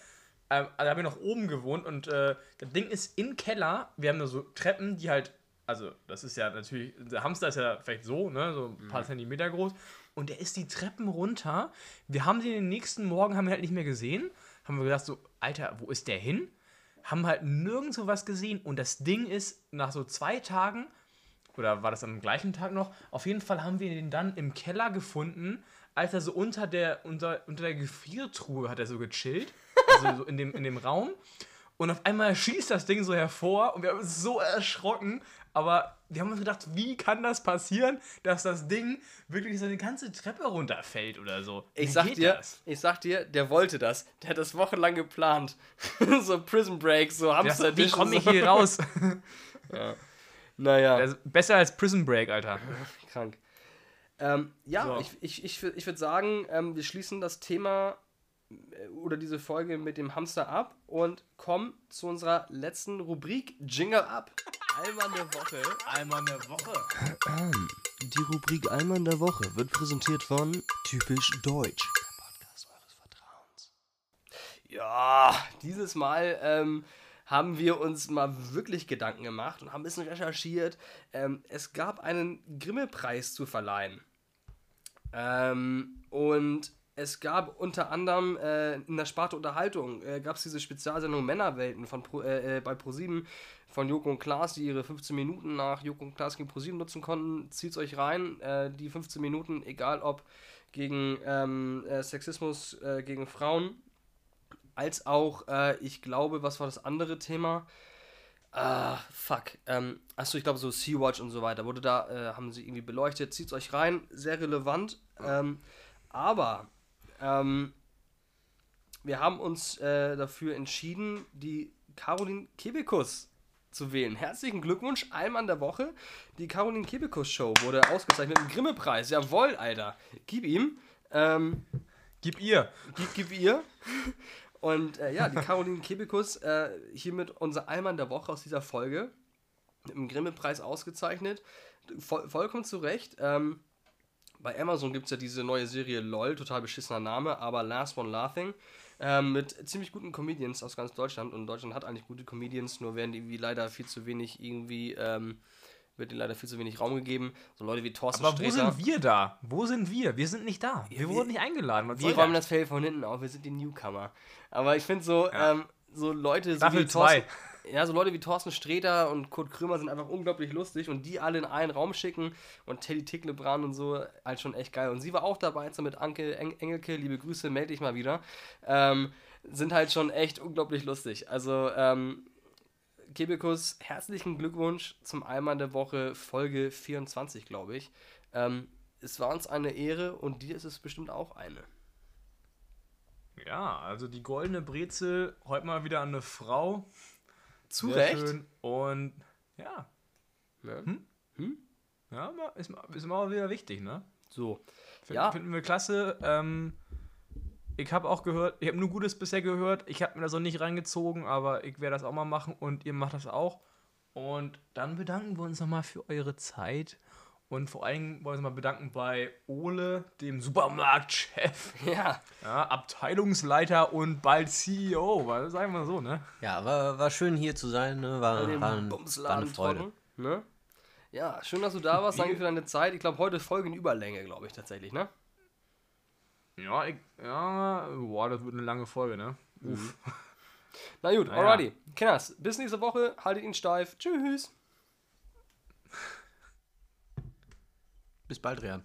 Ähm, da haben wir noch oben gewohnt und äh, das Ding ist im Keller. Wir haben da so Treppen, die halt, also das ist ja natürlich, der Hamster ist ja vielleicht so, ne, so ein paar Zentimeter groß. Und der ist die Treppen runter. Wir haben den den nächsten Morgen haben wir halt nicht mehr gesehen. Haben wir gedacht so, Alter, wo ist der hin? haben halt nirgendwo was gesehen und das Ding ist nach so zwei Tagen oder war das am gleichen Tag noch? Auf jeden Fall haben wir ihn dann im Keller gefunden, als er so unter der unter, unter der Gefriertruhe hat er so gechillt, also so in dem in dem Raum und auf einmal schießt das Ding so hervor und wir haben uns so erschrocken, aber wir haben uns gedacht, wie kann das passieren, dass das Ding wirklich so eine ganze Treppe runterfällt oder so? Ich Wie sag geht dir, das? ich sag dir, der wollte das. Der hat das wochenlang geplant. so Prison Break, so Hamster Das, wie komme ich hier raus? Naja. Das ist besser als Prison Break, Alter. Krank. Ähm, ja, So. ich, ich, ich, ich würde sagen, ähm, wir schließen das Thema oder diese Folge mit dem Hamster ab und kommen zu unserer letzten Rubrik Jingle Up. Einmal der Woche. Einmal der Woche. Die Rubrik Allmann der Woche wird präsentiert von Typisch Deutsch. Der Podcast eures Vertrauens. Ja, dieses Mal ähm, haben wir uns mal wirklich Gedanken gemacht und haben ein bisschen recherchiert. Ähm, es gab einen Grimme-Preis zu verleihen. Ähm, und es gab unter anderem äh, in der Sparte Unterhaltung äh, gab es diese Spezialsendung Männerwelten von Pro, äh, äh, bei ProSieben von Joko und Klaas, die ihre 15 Minuten nach Joko und Klaas gegen ProSieben nutzen konnten. Zieht's euch rein, äh, die 15 Minuten, egal ob gegen ähm, äh, Sexismus gegen Frauen, als auch, äh, ich glaube, was war das andere Thema? Ah, fuck. Ähm, achso, ich glaube so Sea-Watch und so weiter. Wurde da, äh, haben sie irgendwie beleuchtet. Zieht's euch rein, sehr relevant. Ähm, aber ähm, wir haben uns äh, dafür entschieden, die Caroline Kebekus zu wählen. Herzlichen Glückwunsch, Allmann der Woche. Die Caroline Kebekus Show wurde ausgezeichnet mit dem Grimme-Preis. Jawohl, Alter. Gib ihm. Ähm, Gib ihr. gib, gib ihr. Und äh, ja, die Caroline Kebekus, äh, hiermit unser Allmann der Woche aus dieser Folge, mit dem Grimme-Preis ausgezeichnet. Voll, vollkommen zu Recht. Ähm, bei Amazon gibt es ja diese neue Serie LOL, total beschissener Name, aber Last One Laughing. Ähm, mit ziemlich guten Comedians aus ganz Deutschland. Und Deutschland hat eigentlich gute Comedians, nur werden die irgendwie leider viel zu wenig irgendwie, ähm, wird ihnen leider viel zu wenig Raum gegeben. So Leute wie Thorsten Aber wo Sträter. sind wir da? Wo sind wir? Wir sind nicht da. Wir, wir- wurden nicht eingeladen. Was Wir räumen das? das Feld von hinten auf, wir sind die Newcomer. Aber ich finde so, Ja. ähm, so Leute so Staffel wie Thorsten, zwei. Ja, so Leute wie Thorsten Sträter und Kurt Krömer sind einfach unglaublich lustig und die alle in einen Raum schicken und Teddy Ticklebrand und so, halt schon echt geil. Und sie war auch dabei, jetzt mit Anke Eng Engelke, liebe Grüße, melde dich mal wieder. Ähm, sind halt schon echt unglaublich lustig. Also, ähm, Kebekus, herzlichen Glückwunsch zum Allmann der Woche, Folge 24, glaube ich. Ähm, es war uns eine Ehre und dir ist es bestimmt auch eine. Ja, also die goldene Brezel, heute mal wieder an eine Frau. Zu Sehr Recht. schön. Und ja, Ne? ja ma- ist, ma- ist immer wieder wichtig, ne? So. Find, Ja. Finden wir klasse. Ähm, ich habe auch gehört, ich habe nur Gutes bisher gehört. Ich habe mir das noch nicht reingezogen, aber ich werde das auch mal machen und ihr macht das auch. Und dann bedanken wir uns nochmal für eure Zeit. Und vor allem wollen wir uns mal bedanken bei Ole, dem Supermarktchef, Ja. ja, Abteilungsleiter und bald CEO. Was sagen wir so, ne? Ja, war, war schön hier zu sein, ne? war, war, ein, war eine Freude. Ne? Ja, schön, dass du da warst. Danke für deine Zeit. Ich glaube, heute ist Folge in Überlänge, glaube ich tatsächlich, ne? Ja, ich, ja, boah, das wird eine lange Folge, ne? Uff. Na gut, Naja. alrighty. Kenners, bis nächste Woche. Haltet ihn steif. Tschüss. Bis bald, Rian.